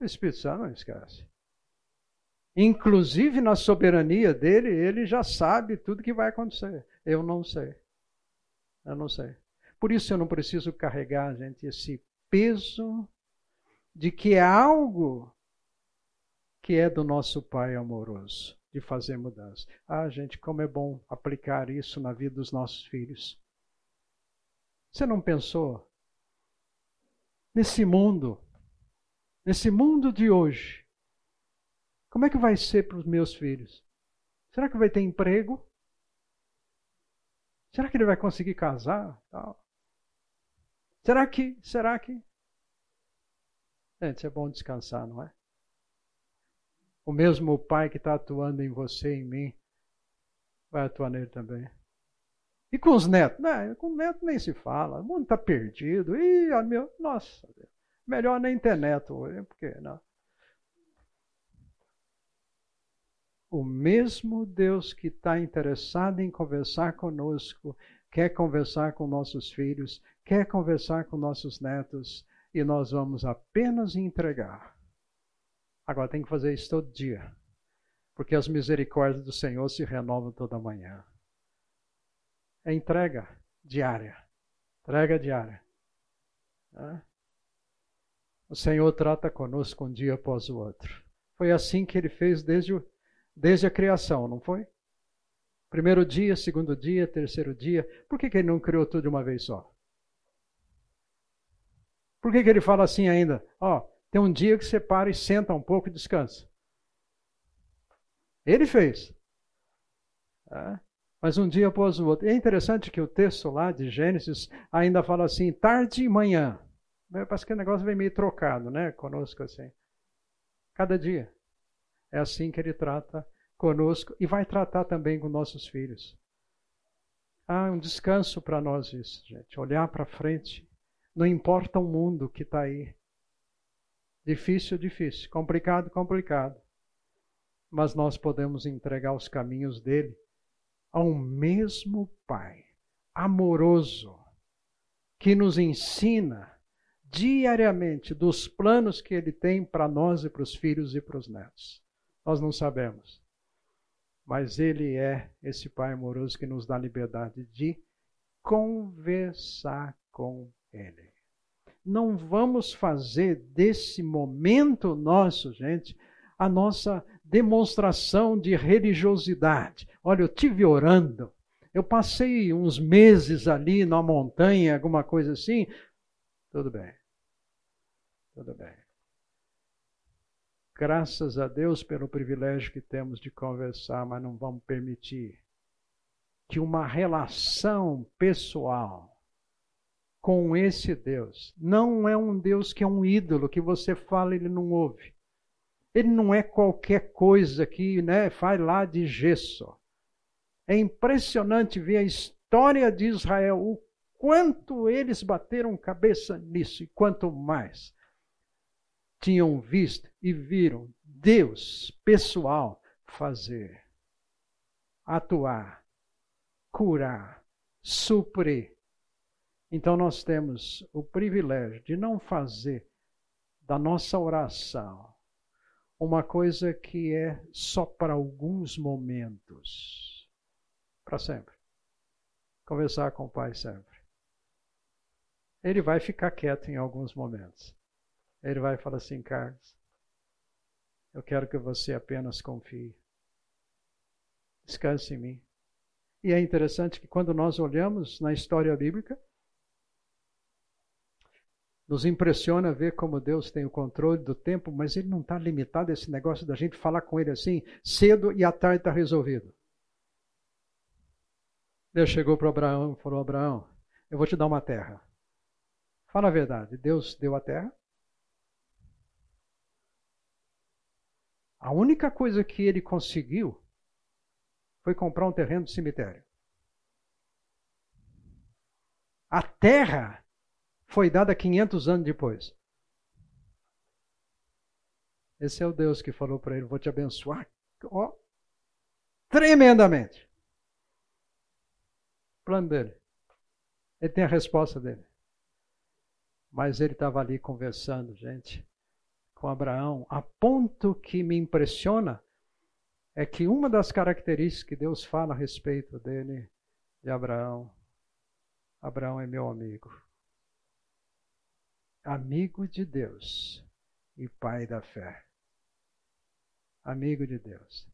O Espírito Santo não esquece. Inclusive na soberania dele, ele já sabe tudo que vai acontecer. Eu não sei. Eu não sei. Por isso eu não preciso carregar, gente, esse peso de que é algo que é do nosso Pai amoroso, de fazer mudança. Ah, gente, como é bom aplicar isso na vida dos nossos filhos. Você não pensou nesse mundo, nesse mundo de hoje, como é que vai ser para os meus filhos? Será que vai ter emprego? Será que ele vai conseguir casar? Será que, será que? Gente, é bom descansar, não é? O mesmo Pai que está atuando em você e em mim vai atuar nele também. E com os netos? Não, com os netos nem se fala. O mundo está perdido. Ih, meu, nossa, melhor nem ter neto hoje, porque não. O mesmo Deus que está interessado em conversar conosco, quer conversar com nossos filhos, quer conversar com nossos netos, e nós vamos apenas entregar. Agora tem que fazer isso todo dia, porque as misericórdias do Senhor se renovam toda manhã é entrega diária. Entrega diária. O Senhor trata conosco um dia após o outro. Foi assim que ele fez desde, o, desde a criação, não foi? Primeiro dia, segundo dia, terceiro dia. Por que, que ele não criou tudo de uma vez só? Por que, que ele fala assim ainda? Ó, oh, tem um dia que você para e senta um pouco e descansa. Ele fez. É mas um dia após o outro. É interessante que o texto lá de Gênesis ainda fala assim, tarde e manhã. Parece que o negócio vem meio trocado, né? Conosco assim. Cada dia. É assim que ele trata conosco e vai tratar também com nossos filhos. Ah, um descanso para nós isso, gente. Olhar para frente. Não importa o mundo que está aí. Difícil, difícil. Complicado, complicado. Mas nós podemos entregar os caminhos dele ao mesmo Pai amoroso que nos ensina diariamente dos planos que Ele tem para nós e para os filhos e para os netos. Nós não sabemos. Mas Ele é esse Pai amoroso que nos dá liberdade de conversar com Ele. Não vamos fazer desse momento nosso, gente, a nossa demonstração de religiosidade. Olha, eu tive orando. Eu passei uns meses ali na montanha, alguma coisa assim. Tudo bem. Tudo bem. Graças a Deus pelo privilégio que temos de conversar, mas não vamos permitir que uma relação pessoal com esse Deus não é um Deus que é um ídolo que você fala e ele não ouve. Ele não é qualquer coisa que né, faz lá de gesso. É impressionante ver a história de Israel, o quanto eles bateram cabeça nisso e quanto mais tinham visto e viram Deus pessoal fazer, atuar, curar, suprir. Então nós temos o privilégio de não fazer da nossa oração uma coisa que é só para alguns momentos. Para sempre. Conversar com o Pai sempre. Ele vai ficar quieto em alguns momentos. Ele vai falar assim, Carlos, eu quero que você apenas confie. Descanse em mim. E é interessante que quando nós olhamos na história bíblica, nos impressiona ver como Deus tem o controle do tempo, mas Ele não está limitado a esse negócio da gente falar com Ele assim, cedo e à tarde está resolvido. Deus chegou para Abraão e falou: Abraão, eu vou te dar uma terra. Fala a verdade, Deus deu a terra? A única coisa que ele conseguiu foi comprar um terreno de cemitério. A terra foi dada 500 anos depois. Esse é o Deus que falou para ele: Vou te abençoar ó, tremendamente. O plano dele. Ele tem a resposta dele. Mas ele estava ali conversando, gente, com Abraão, a ponto que me impressiona é que uma das características que Deus fala a respeito dele, de Abraão, Abraão é meu amigo amigo de Deus e pai da fé. Amigo de Deus.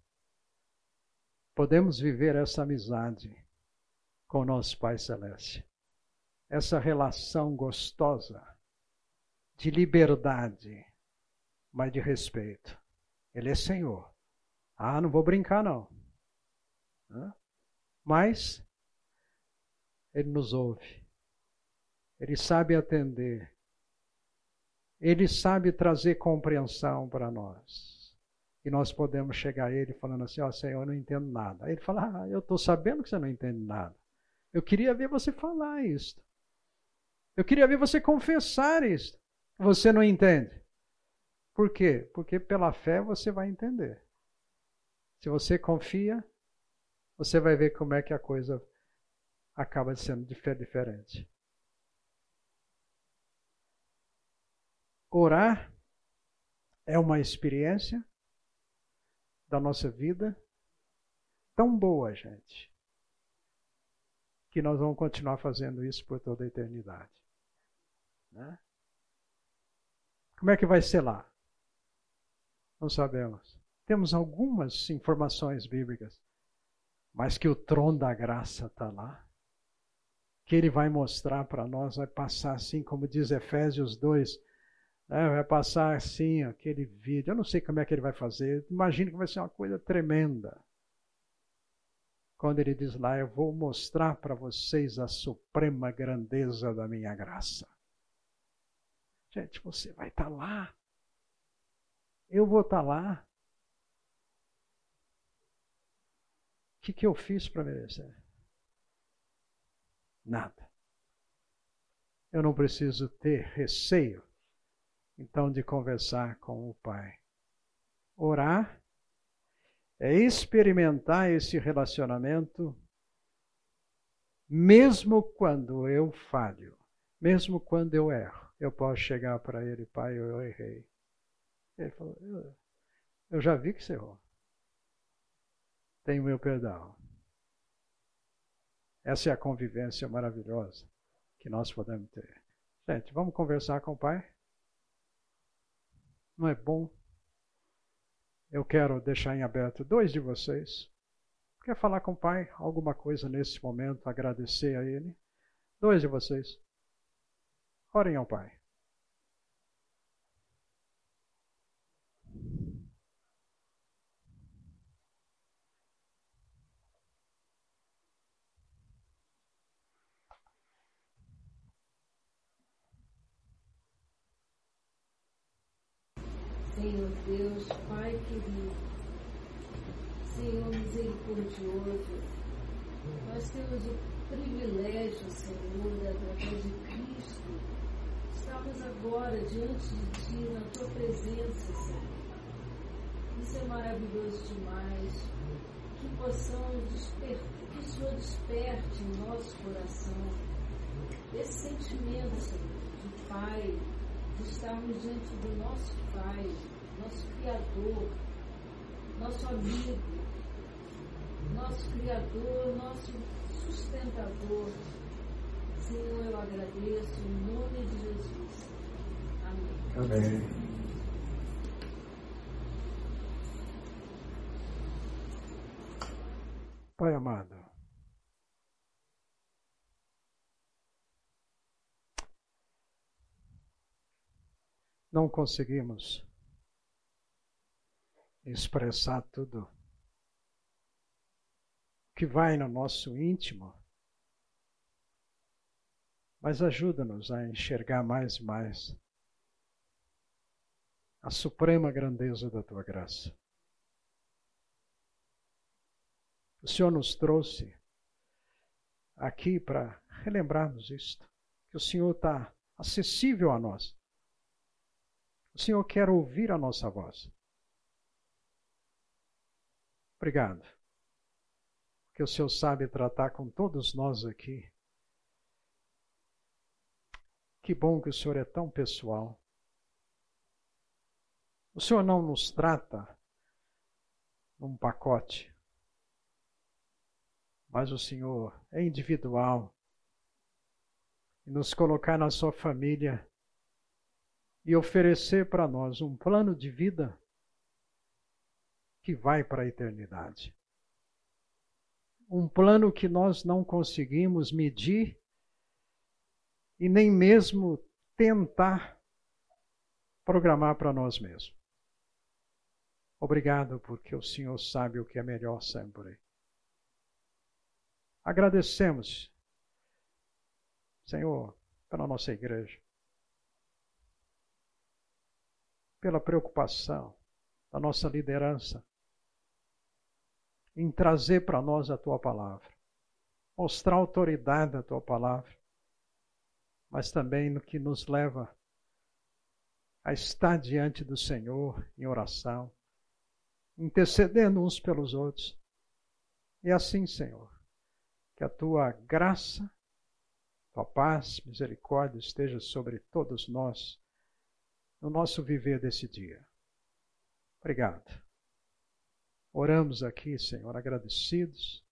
Podemos viver essa amizade com nosso Pai Celeste. Essa relação gostosa de liberdade, mas de respeito. Ele é Senhor. Ah, não vou brincar não. Mas Ele nos ouve. Ele sabe atender ele sabe trazer compreensão para nós. E nós podemos chegar a Ele falando assim: Ó oh, Senhor, eu não entendo nada. Aí Ele fala: Ah, eu estou sabendo que você não entende nada. Eu queria ver você falar isto. Eu queria ver você confessar isto. Você não entende. Por quê? Porque pela fé você vai entender. Se você confia, você vai ver como é que a coisa acaba sendo diferente. Orar é uma experiência da nossa vida tão boa, gente, que nós vamos continuar fazendo isso por toda a eternidade. Né? Como é que vai ser lá? Não sabemos. Temos algumas informações bíblicas, mas que o trono da graça está lá. Que ele vai mostrar para nós, vai passar assim, como diz Efésios 2, né? vai passar assim aquele vídeo. Eu não sei como é que ele vai fazer, imagino que vai ser uma coisa tremenda. Quando ele diz lá, eu vou mostrar para vocês a suprema grandeza da minha graça. Gente, você vai estar tá lá. Eu vou estar tá lá. O que, que eu fiz para merecer? Nada. Eu não preciso ter receio, então, de conversar com o Pai. Orar é experimentar esse relacionamento, mesmo quando eu falho, mesmo quando eu erro. Eu posso chegar para ele, Pai, eu errei. Ele falou: Eu, já vi que você errou tem o meu perdão. Essa é a convivência maravilhosa que nós podemos ter. Gente, vamos conversar com o Pai? Não é bom? Eu quero deixar em aberto dois de vocês. Quer falar com o Pai? Alguma coisa nesse momento, agradecer a Ele? Dois de vocês. Orem ao Pai. Senhor Deus, Pai querido, Senhor misericordioso, nós temos o privilégio, Senhor, através de Cristo, estamos agora diante de Ti, na Tua presença, Senhor. Isso é maravilhoso demais. Que possamos despertar, que o Senhor desperte em nosso coração sentimento, Senhor, de Pai, de estarmos diante do nosso Pai, nosso Criador, nosso amigo, nosso Criador, nosso sustentador. Senhor, eu agradeço em nome de Jesus. Amém. Amém. Pai amado, não conseguimos expressar tudo que vai no nosso íntimo, mas ajuda-nos a enxergar mais e mais a suprema grandeza da tua graça. O Senhor nos trouxe aqui para relembrarmos isto, que o Senhor está acessível a nós. O Senhor quer ouvir a nossa voz. Obrigado. Que o Senhor sabe tratar com todos nós aqui. Que bom que o Senhor é tão pessoal. O Senhor não nos trata num pacote, mas o Senhor é individual. E nos colocar na sua família e oferecer para nós um plano de vida que vai para a eternidade. Um plano que nós não conseguimos medir e nem mesmo tentar programar para nós mesmos. Obrigado, porque o Senhor sabe o que é melhor sempre. Agradecemos, Senhor, pela nossa igreja pela preocupação da nossa liderança, em trazer para nós a tua palavra, mostrar autoridade da tua palavra, mas também no que nos leva a estar diante do Senhor em oração, intercedendo uns pelos outros. E assim, Senhor, que a tua graça, tua paz, misericórdia esteja sobre todos nós no nosso viver desse dia. Obrigado. Oramos aqui, Senhor, agradecidos.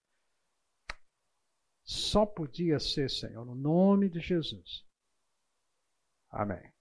Só podia ser, Senhor, no nome de Jesus. Amém.